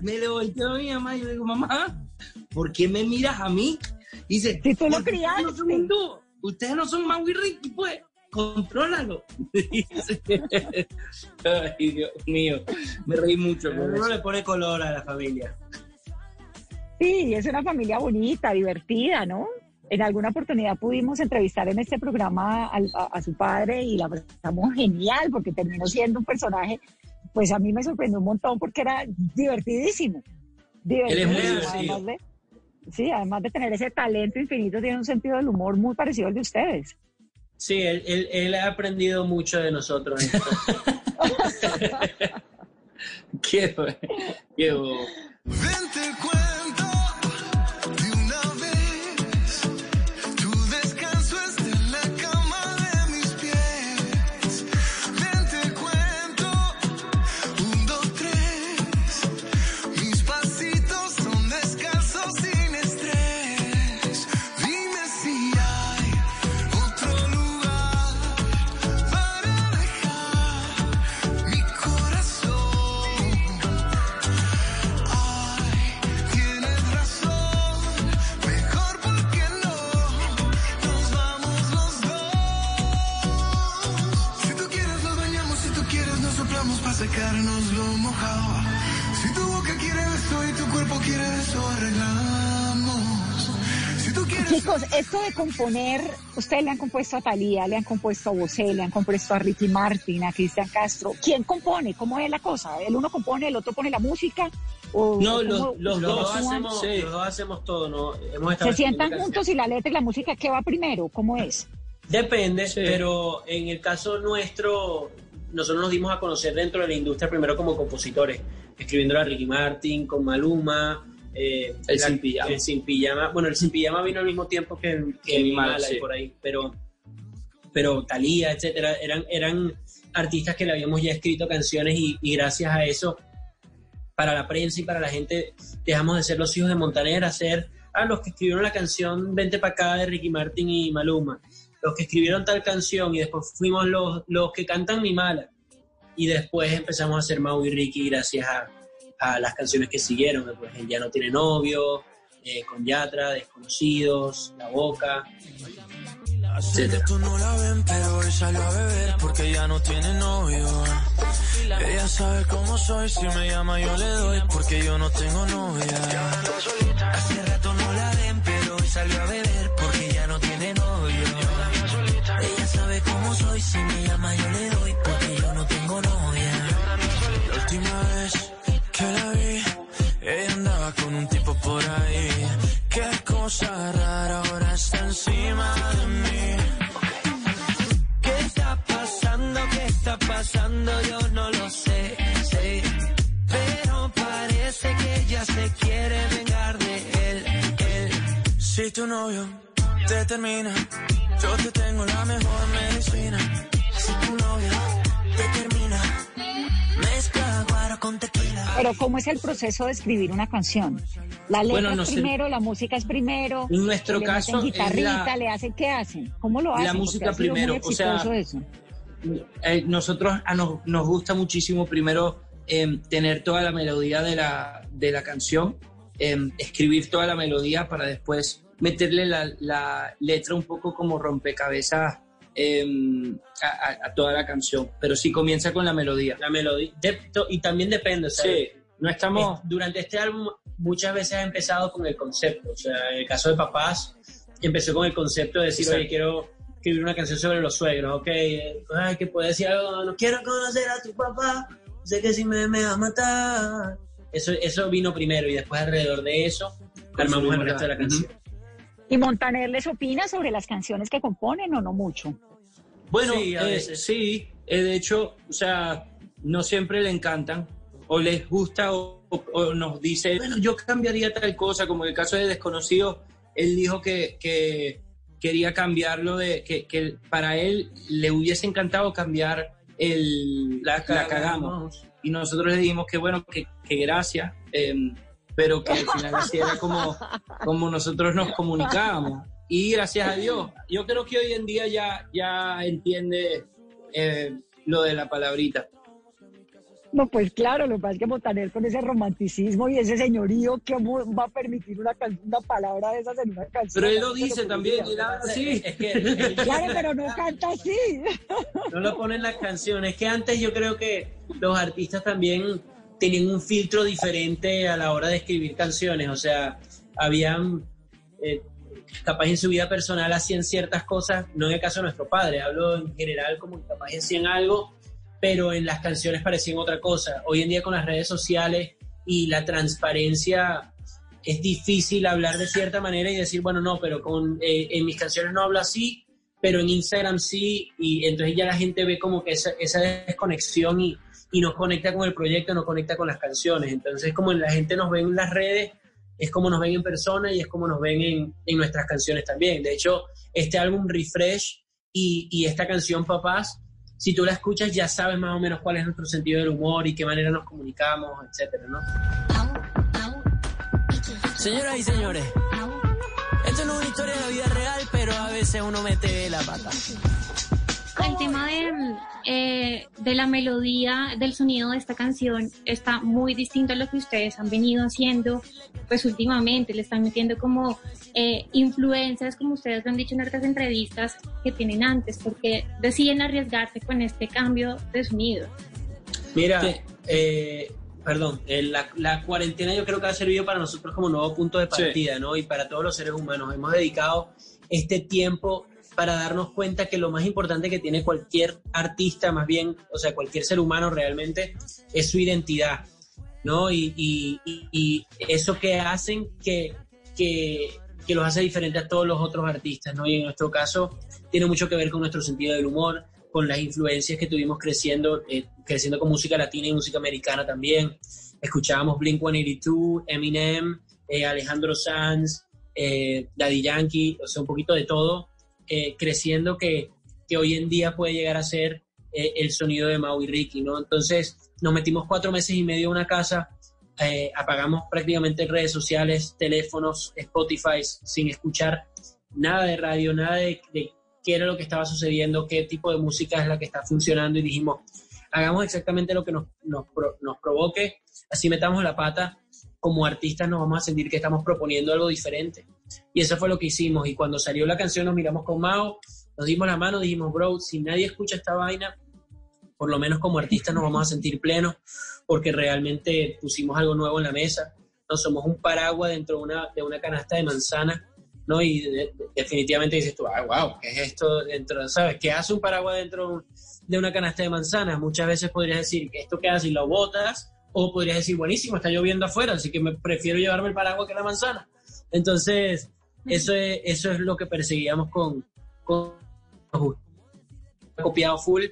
me le volteo a mi mamá y le digo, mamá, ¿por qué me miras a mí? Y dice, Si tú lo "Porque ustedes no son criaste". hindú, ustedes no son Ricky, pues, contrólalo. Dice. Ay, Dios mío, me reí mucho. Uno le pone color a la familia. Sí, es una familia bonita, divertida, ¿no? En alguna oportunidad pudimos entrevistar en este programa al- a, a su padre y la pasamos genial porque terminó siendo un personaje, pues a mí me sorprendió un montón porque era divertidísimo. Divertidísimo. muy divertido. además de, sí, además de tener ese talento infinito, tiene un sentido del humor muy parecido al de ustedes. Sí, él, él- él ha aprendido mucho de nosotros. Qué, bu- qué Chicos, esto de componer, ustedes le han compuesto a Talía, le han compuesto a Bosé, le han compuesto a Ricky Martin, a Cristian Castro. ¿Quién compone? ¿Cómo es la cosa? ¿El uno compone, el otro pone la música? ¿O No, los, los Los dos dos, ¿Cómo hacemos, sí. los dos hacemos todo, ¿no? Hemos se sientan juntos y la letra y la música, ¿qué va primero? ¿Cómo es? Depende, Sí. pero en el caso nuestro, nosotros nos dimos a conocer dentro de la industria primero como compositores, escribiendo a Ricky Martin, con Maluma, eh, El la- Sin Pijama. el Sin Pijama. Bueno, el Sin Pijama vino al mismo tiempo que, que Mi Mala, sí. por ahí, pero, pero Thalía, etcétera, eran, eran artistas que le habíamos ya escrito canciones y, y gracias a eso, para la prensa y para la gente, dejamos de ser los hijos de Montaner a ser a los que escribieron la canción Vente pa' acá de Ricky Martin y Maluma los que escribieron tal canción y después fuimos los, los que cantan Mi Mala. Y después empezamos a hacer Mau y Ricky gracias a, a las canciones que siguieron. Pues el Ya no tiene novio, eh, con Yatra, Desconocidos, La Boca, etcétera. rato no la ven, pero hoy salió a beber porque ya no tiene novio. Ella sabe cómo soy, si me llama yo le doy porque yo no tengo novia. Hace rato no la ven, pero hoy salió a beber porque ya no tiene novio. Ella sabe cómo soy, si me llama yo le doy porque yo no tengo novia. Cosa rara, ahora está encima de mí. ¿Qué está pasando? ¿Qué está pasando? Yo no lo sé, sé. Pero parece que ella se quiere vengar de él, él. Si tu novio te termina, yo te tengo la mejor medicina. Si tu novio te termina, mezcla guaro con tequila. Pero ¿cómo es el proceso de escribir una canción? La letra Bueno, no es sé. primero, la música es primero. En nuestro le caso, meten es guitarrita, la- le hacen, ¿qué hacen? ¿Cómo lo La hacen? Porque música ha sido muy primero, o sea, eso. Eh, nosotros a nos, nos gusta muchísimo primero em, tener toda la melodía de la, de la canción, em, escribir toda la melodía para después meterle la, la letra un poco como rompecabezas em, a, a- a toda la canción. Pero sí comienza con la melodía. La melodía. de- to- y también depende, Sí, no estamos... eh, durante este álbum muchas veces ha empezado con el concepto. O sea, en el caso de papás, empezó con el concepto de decir, Exacto. oye, quiero escribir una canción sobre los suegros, ok, eh, ay, que puede decir algo, no quiero conocer a tu papá, sé que si me, me vas a matar. Eso, eso vino primero y después alrededor de eso armamos el resto de la canción. ¿Y Montaner les opina sobre las canciones que componen o no mucho? Bueno, Sí, a eh, veces. sí, eh, de hecho, o sea, no siempre le encantan o les gusta o, o- o nos dice, bueno, yo cambiaría tal cosa, como el caso de Desconocido, él dijo que, que quería cambiarlo, de que, que para él le hubiese encantado cambiar el La, la cagamos. Y nosotros le dijimos que bueno, que, que gracias, em, pero que al final así era como, como nosotros nos comunicábamos. Y gracias a Dios, yo creo que hoy en día ya, ya entiende eh, lo de la palabrita. No, pues claro, lo que pasa es que Montaner con ese romanticismo y ese señorío, ¿cómo va a permitir una, una palabra de esas en una canción? Pero él lo dice también, habla así. Es que él- Claro, pero no canta así. no lo ponen las canciones. Es que antes yo creo que los artistas también tenían un filtro diferente a la hora de escribir canciones. O sea, habían, eh, capaz en su vida personal hacían ciertas cosas, no en el caso de nuestro padre, hablo en general como que capaz hacían algo, pero en las canciones parecían otra cosa. Hoy en día con las redes sociales y la transparencia es difícil hablar de cierta manera y decir, bueno, no, pero con, eh, en mis canciones no hablo así, pero en Instagram sí, y entonces ya la gente ve como que esa, esa desconexión y, y nos conecta con el proyecto, nos conecta con las canciones. Entonces, como la gente nos ve en las redes, es como nos ven en persona y es como nos ven en, en nuestras canciones también. De hecho, este álbum Refresh y, y esta canción Papás, si tú la escuchas ya sabes más o menos cuál es nuestro sentido del humor y qué manera nos comunicamos, etcétera, ¿no? Señoras y señores, esto no es una historia de la vida real, pero a veces uno mete la pata. El tema de, eh, de la melodía, del sonido de esta canción está muy distinto a lo que ustedes han venido haciendo pues últimamente. Le están metiendo como eh, influencias, como ustedes lo han dicho en otras entrevistas que tienen antes, porque deciden arriesgarse con este cambio de sonido. Mira, eh, perdón, eh, la, la cuarentena yo creo que ha servido para nosotros como nuevo punto de partida, ¿no? Y para todos los seres humanos. Hemos dedicado este tiempo para darnos cuenta que lo más importante que tiene cualquier artista, más bien, o sea, cualquier ser humano realmente, es su identidad, ¿no? Y, y- y- eso que hacen que, que, que los hace diferentes a todos los otros artistas, ¿no? Y en nuestro caso tiene mucho que ver con nuestro sentido del humor, con las influencias que tuvimos creciendo, eh, creciendo con música latina y música americana también. Escuchábamos Blink-182, Eminem, eh, Alejandro Sanz, eh, Daddy Yankee, o sea, un poquito de todo, eh, creciendo que, que hoy en día puede llegar a ser eh, el sonido de Mau y Ricky, ¿no? Entonces nos metimos cuatro meses y medio en una casa, eh, apagamos prácticamente redes sociales, teléfonos, Spotify, sin escuchar nada de radio, nada de, de qué era lo que estaba sucediendo, qué tipo de música es la que está funcionando y dijimos, hagamos exactamente lo que nos, nos, nos provoque, así metamos la pata, como artistas nos vamos a sentir que estamos proponiendo algo diferente. Y eso fue lo que hicimos. Y cuando salió la canción nos miramos con Mao, nos dimos la mano, dijimos, bro, si nadie escucha esta vaina, por lo menos como artistas nos vamos a sentir plenos porque realmente pusimos algo nuevo en la mesa. No somos un paraguas dentro de una, de una canasta de manzana, ¿no? Y de- de- definitivamente dices tú, ah, wow, ¿qué es esto dentro? ¿Sabes? ¿Qué hace un paraguas dentro de una canasta de manzanas? Muchas veces podrías decir, ¿esto qué hace? Y lo botas, o podrías decir, buenísimo, está lloviendo afuera, así que me prefiero llevarme el paraguas que la manzana. Entonces, eso es, eso es lo que perseguíamos con, con copiado full.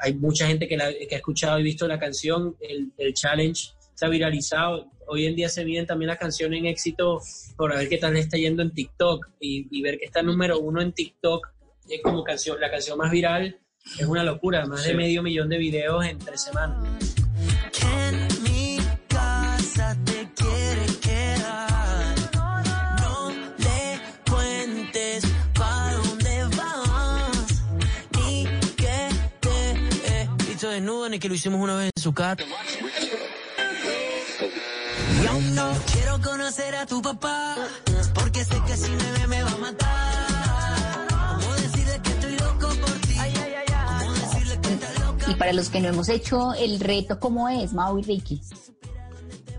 Hay mucha gente que, la- que ha escuchado y visto la canción, el, el challenge se ha viralizado. Hoy en día se miden también las canciones en éxito por ver qué tal le está yendo en TikTok y, y ver que está número uno en TikTok es como canción, la canción más viral. Es una locura, más de medio millón de videos en tres semanas. Desnudo ni que lo hicimos una vez en su casa. Y aún no quiero conocer a tu papá, porque sé que si me ve me va a matar. ¿Cómo decirle que estoy loco por ti? ¿Cómo decirle que estás loca? Y para los que no hemos hecho el reto, ¿cómo es, Mau y Ricky?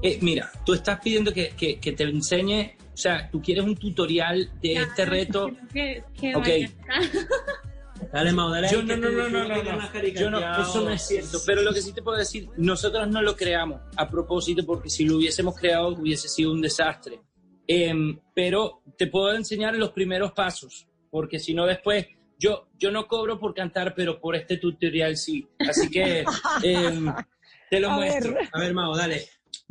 Eh, mira, tú estás pidiendo que, que- que te enseñe, o sea, tú quieres un tutorial de este reto. Que, que Ok. Dale, Mau, dale. Yo no, no, no, no, te no, no. Yo no, eso no es cierto. Pero lo que sí te puedo decir, nosotros no lo creamos a propósito porque si lo hubiésemos creado hubiese sido un desastre. Em, pero te puedo enseñar los primeros pasos, porque si no después, yo, yo no cobro por cantar, pero por este tutorial sí. Así que em, te lo A muestro. ver. A ver, Mau, dale.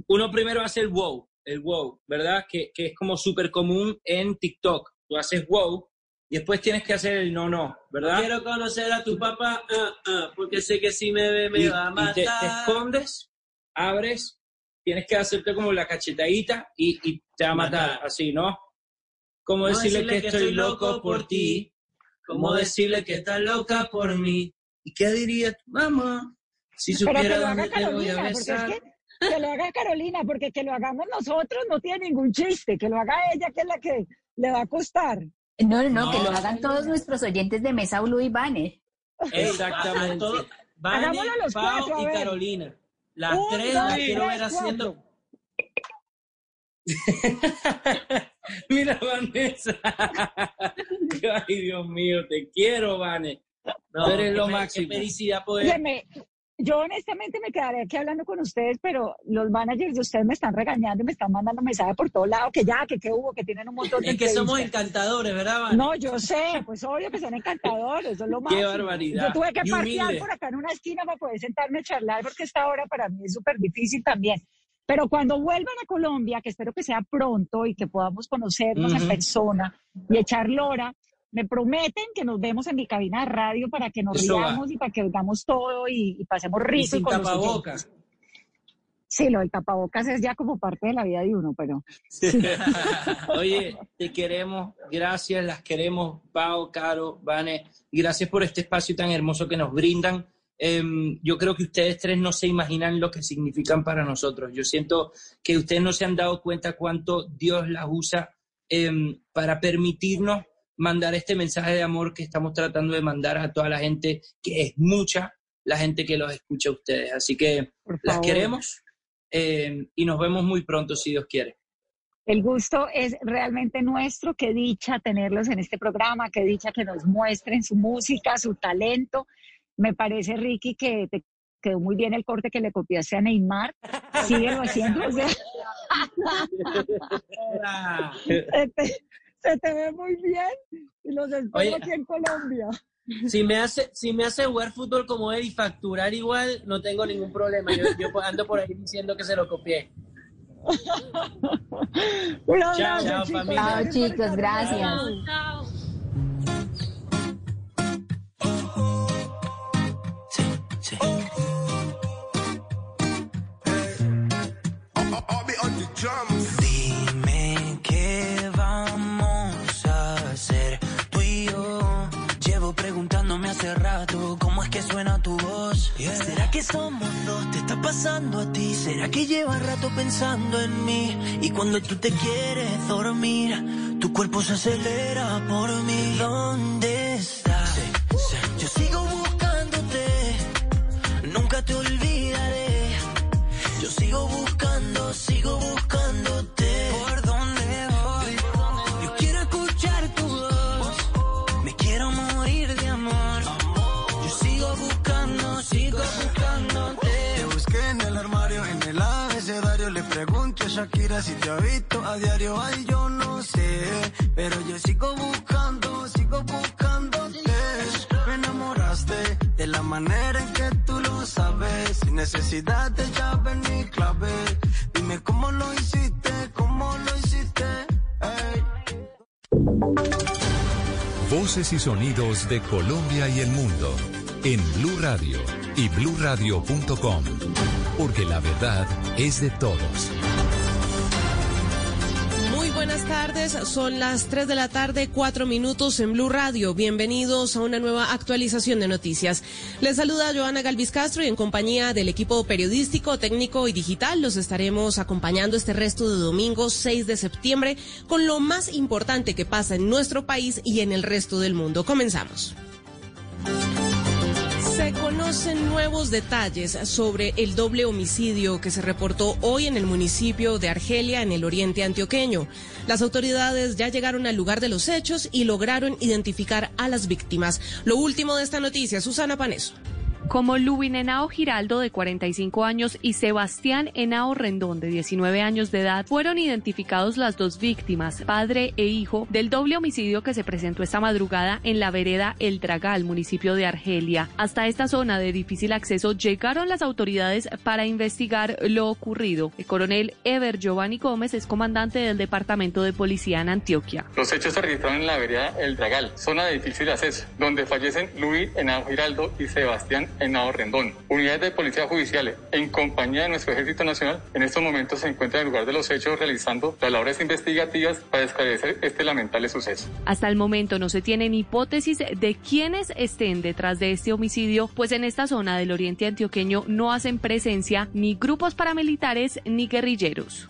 Uno primero hace el wow, el wow, ¿verdad? Que, que es como súper común en TikTok. Tú haces wow y después tienes que hacer el no, no, ¿verdad? Quiero conocer a tu papá, ah, ah, porque sé que si me ve me y, va a y matar. te, te escondes, abres, tienes que hacerte como la cachetadita y, y te va a matar, así, ¿no? Como ¿Cómo decirle, que, estoy loco por ti, ¿Cómo decirle que estás loca por mí? ¿Y qué diría tu mamá si Pero que supiera lo haga dónde te voy a Carolina, porque es besar? que, que lo haga Carolina, porque que lo hagamos nosotros no tiene ningún chiste, que lo haga ella, que es la que le va a costar. No, no, no, No, que lo hagan todos nuestros oyentes de Mesa Blue y Banner. Exactamente. Vane, Hagámoslo los Pau cuatro, y. Carolina. Las Un, tres dos, las quiero tres, ver haciendo. Mira, Vanessa. Ay, Dios mío, te quiero, Vane. No, eres lo máximo. qué felicidad poder. Óyeme, yo honestamente me quedaré aquí hablando con ustedes, pero los managers de ustedes me están regañando, me están mandando mensajes por todos lados, que ya, que qué hubo, que tienen un montón de Es que somos encantadores, ¿verdad, Vane? No, yo sé, pues obvio que son encantadores, eso es lo Qué máximo. barbaridad. Yo tuve que Y parquear por acá en una esquina para poder sentarme a charlar, porque esta hora para mí es súper difícil también. Pero cuando vuelvan a Colombia, que espero que sea pronto y que podamos conocernos en persona y echar lora, me prometen que nos vemos en mi cabina de radio para que nos Eso va. riamos y para que oigamos todo y, y pasemos Y rico. sin con los tapabocas. Sí, lo del tapabocas es ya como parte de la vida de uno, pero Oye, te queremos, gracias, las queremos, Pau, Caro, Vane, y gracias por este espacio tan hermoso que nos brindan. Em, yo creo que ustedes tres no se imaginan lo que significan para nosotros. Yo siento que ustedes no se han dado cuenta cuánto Dios las usa em, para permitirnos mandar este mensaje de amor que estamos tratando de mandar a toda la gente, que es mucha la gente que los escucha a ustedes. Así que las queremos em, y nos vemos muy pronto, si Dios quiere. El gusto es realmente nuestro. Qué dicha tenerlos en este programa, qué dicha que nos muestren su música, su talento. Me parece, Ricky, que te quedó muy bien el corte que le copiaste a Neymar. Síguelo haciendo. o sea. Se, te, ve muy bien y los espero Oye. aquí en Colombia. Si me hace, si me hace jugar fútbol como él y facturar igual, no tengo ningún problema. Yo, yo ando por ahí diciendo que se lo copié. Un Chao, abrazo, chao, chicos. familia. Chao, Gracias chicos, gracias. Chao. Dime que somos dos? ¿Te está pasando a ti? ¿Será que llevas rato pensando en mí? Y cuando tú te quieres dormir, tu cuerpo se acelera por mí. ¿Dónde Shakira si te ha visto a diario. Ay, yo no sé, pero yo sigo buscando, sigo buscándote. Me enamoraste de la manera en que tú lo sabes. Sin necesidad de llave ni clave. Dime cómo lo hiciste, cómo lo hiciste. Ey. Voces y sonidos de Colombia y el mundo en Blue Radio y bluradio.com, porque la verdad es de todos. Buenas tardes. Son las 3 de la tarde, 4 minutos en Blue Radio. Bienvenidos a una nueva actualización de noticias. Les saluda Joana Galvis Castro y en compañía del equipo periodístico, técnico y digital los estaremos acompañando este resto de domingo 6 de septiembre con lo más importante que pasa en nuestro país y en el resto del mundo. Comenzamos. Nuevos detalles sobre el doble homicidio que se reportó hoy en el municipio de Argelia, en el oriente antioqueño. Las autoridades ya llegaron al lugar de los hechos y lograron identificar a las víctimas. Lo último de esta noticia, Susana Paneso. Como Lubin Henao Giraldo, de 45 años, y Sebastián Henao Rendón, de 19 años de edad, fueron identificados las dos víctimas, padre e hijo, del doble homicidio que se presentó esta madrugada en la vereda El Dragal, municipio de Argelia. Hasta esta zona de difícil acceso llegaron las autoridades para investigar lo ocurrido. El coronel Ever Giovanni Gómez es comandante del Departamento de Policía en Antioquia. Los hechos se registraron en la vereda El Dragal, zona de difícil acceso, donde fallecen Luis Henao Giraldo y Sebastián Henao Rendón. Unidades de policía judiciales, en compañía de nuestro Ejército Nacional, en estos momentos se encuentran en el lugar de los hechos realizando las labores investigativas para esclarecer este lamentable suceso. Hasta el momento no se tienen hipótesis de quiénes estén detrás de este homicidio, pues en esta zona del oriente antioqueño no hacen presencia ni grupos paramilitares ni guerrilleros.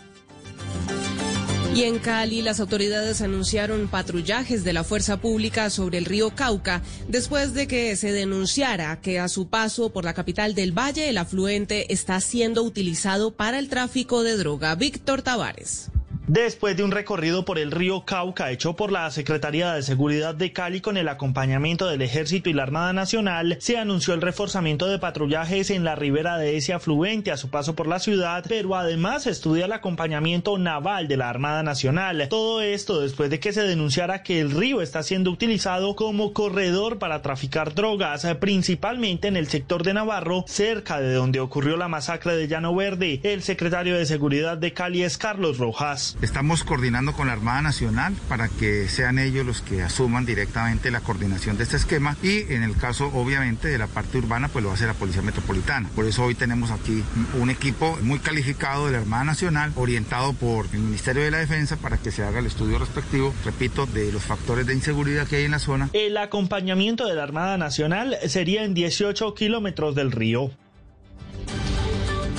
Y en Cali, las autoridades anunciaron patrullajes de la fuerza pública sobre el río Cauca después de que se denunciara que a su paso por la capital del Valle el afluente está siendo utilizado para el tráfico de droga. Víctor Tavares. Después de un recorrido por el río Cauca hecho por la Secretaría de Seguridad de Cali con el acompañamiento del Ejército y la Armada Nacional, se anunció el reforzamiento de patrullajes en la ribera de ese afluente a su paso por la ciudad, pero además estudia el acompañamiento naval de la Armada Nacional. Todo esto después de que se denunciara que el río está siendo utilizado como corredor para traficar drogas, principalmente en el sector de Navarro, cerca de donde ocurrió la masacre de Llano Verde. El secretario de Seguridad de Cali es Carlos Rojas. Estamos coordinando con la Armada Nacional para que sean ellos los que asuman directamente la coordinación de este esquema y en el caso obviamente de la parte urbana pues lo hacer la Policía Metropolitana. Por eso hoy tenemos aquí un equipo muy calificado de la Armada Nacional orientado por el Ministerio de la Defensa para que se haga el estudio respectivo, repito, de los factores de inseguridad que hay en la zona. El acompañamiento de la Armada Nacional sería en 18 kilómetros del río.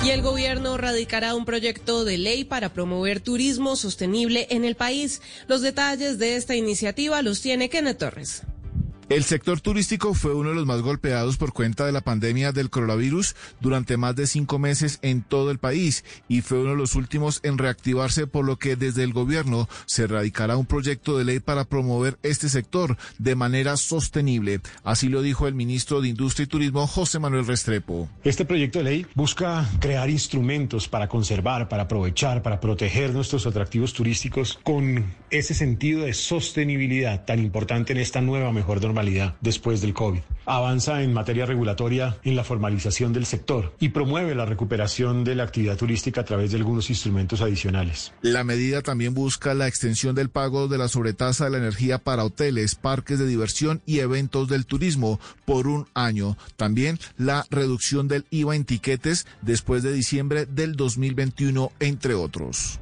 Y el gobierno radicará un proyecto de ley para promover turismo sostenible en el país. Los detalles de esta iniciativa los tiene Kenneth Torres. El sector turístico fue uno de los más golpeados por cuenta de la pandemia del coronavirus durante más de cinco meses en todo el país y fue uno de los últimos en reactivarse por lo que desde el gobierno se radicará un proyecto de ley para promover este sector de manera sostenible. Así lo dijo el ministro de Industria y Turismo José Manuel Restrepo. Este proyecto de ley busca crear instrumentos para conservar, para aprovechar, para proteger nuestros atractivos turísticos con ese sentido de sostenibilidad tan importante en esta nueva mejor después del COVID. Avanza en materia regulatoria en la formalización del sector y promueve la recuperación de la actividad turística a través de algunos instrumentos adicionales. La medida también busca la extensión del pago de la sobretasa de la energía para hoteles, parques de diversión y eventos del turismo por un año. También la reducción del IVA en tiquetes después de diciembre del 2021, entre otros.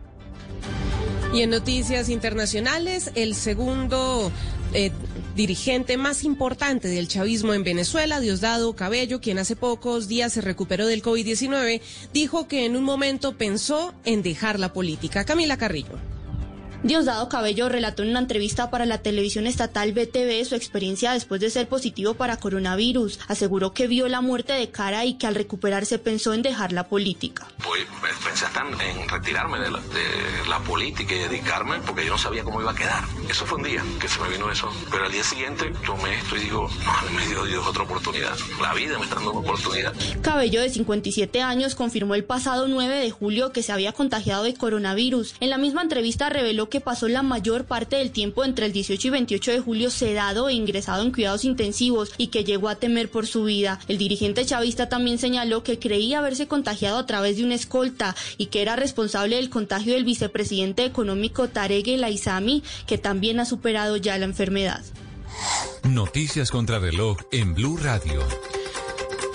Y en noticias internacionales, el segundo eh, dirigente más importante del chavismo en Venezuela, Diosdado Cabello, quien hace pocos días se recuperó del COVID-19, dijo que en un momento pensó en dejar la política. Camila Carrillo. Diosdado Cabello relató en una entrevista para la televisión estatal BTV su experiencia después de ser positivo para coronavirus. Aseguró que vio la muerte de cara y que al recuperarse pensó en dejar la política. Pues pensé hasta en retirarme de la, de la, política y dedicarme porque yo no sabía cómo iba a quedar. Eso fue un día que se me vino eso. Pero al día siguiente tomé esto y digo, no, me dio Dios otra oportunidad. La vida me está dando una oportunidad. Cabello, de 57 años, confirmó el pasado 9 de julio que se había contagiado de coronavirus. En la misma entrevista reveló que pasó la mayor parte del tiempo entre el 18 y 28 de julio sedado e ingresado en cuidados intensivos y que llegó a temer por su vida. El dirigente chavista también señaló que creía haberse contagiado a través de una escolta y que era responsable del contagio del vicepresidente económico Tarek El que también ha superado ya la enfermedad. Noticias contra reloj en Blue Radio.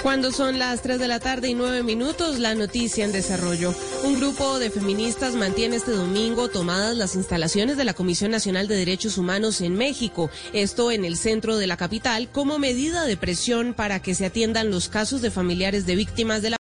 Cuando son las 3 de la tarde y 9 minutos, la noticia en desarrollo. Un grupo de feministas mantiene este domingo tomadas las instalaciones de la Comisión Nacional de Derechos Humanos en México, esto en el centro de la capital, como medida de presión para que se atiendan los casos de familiares de víctimas de la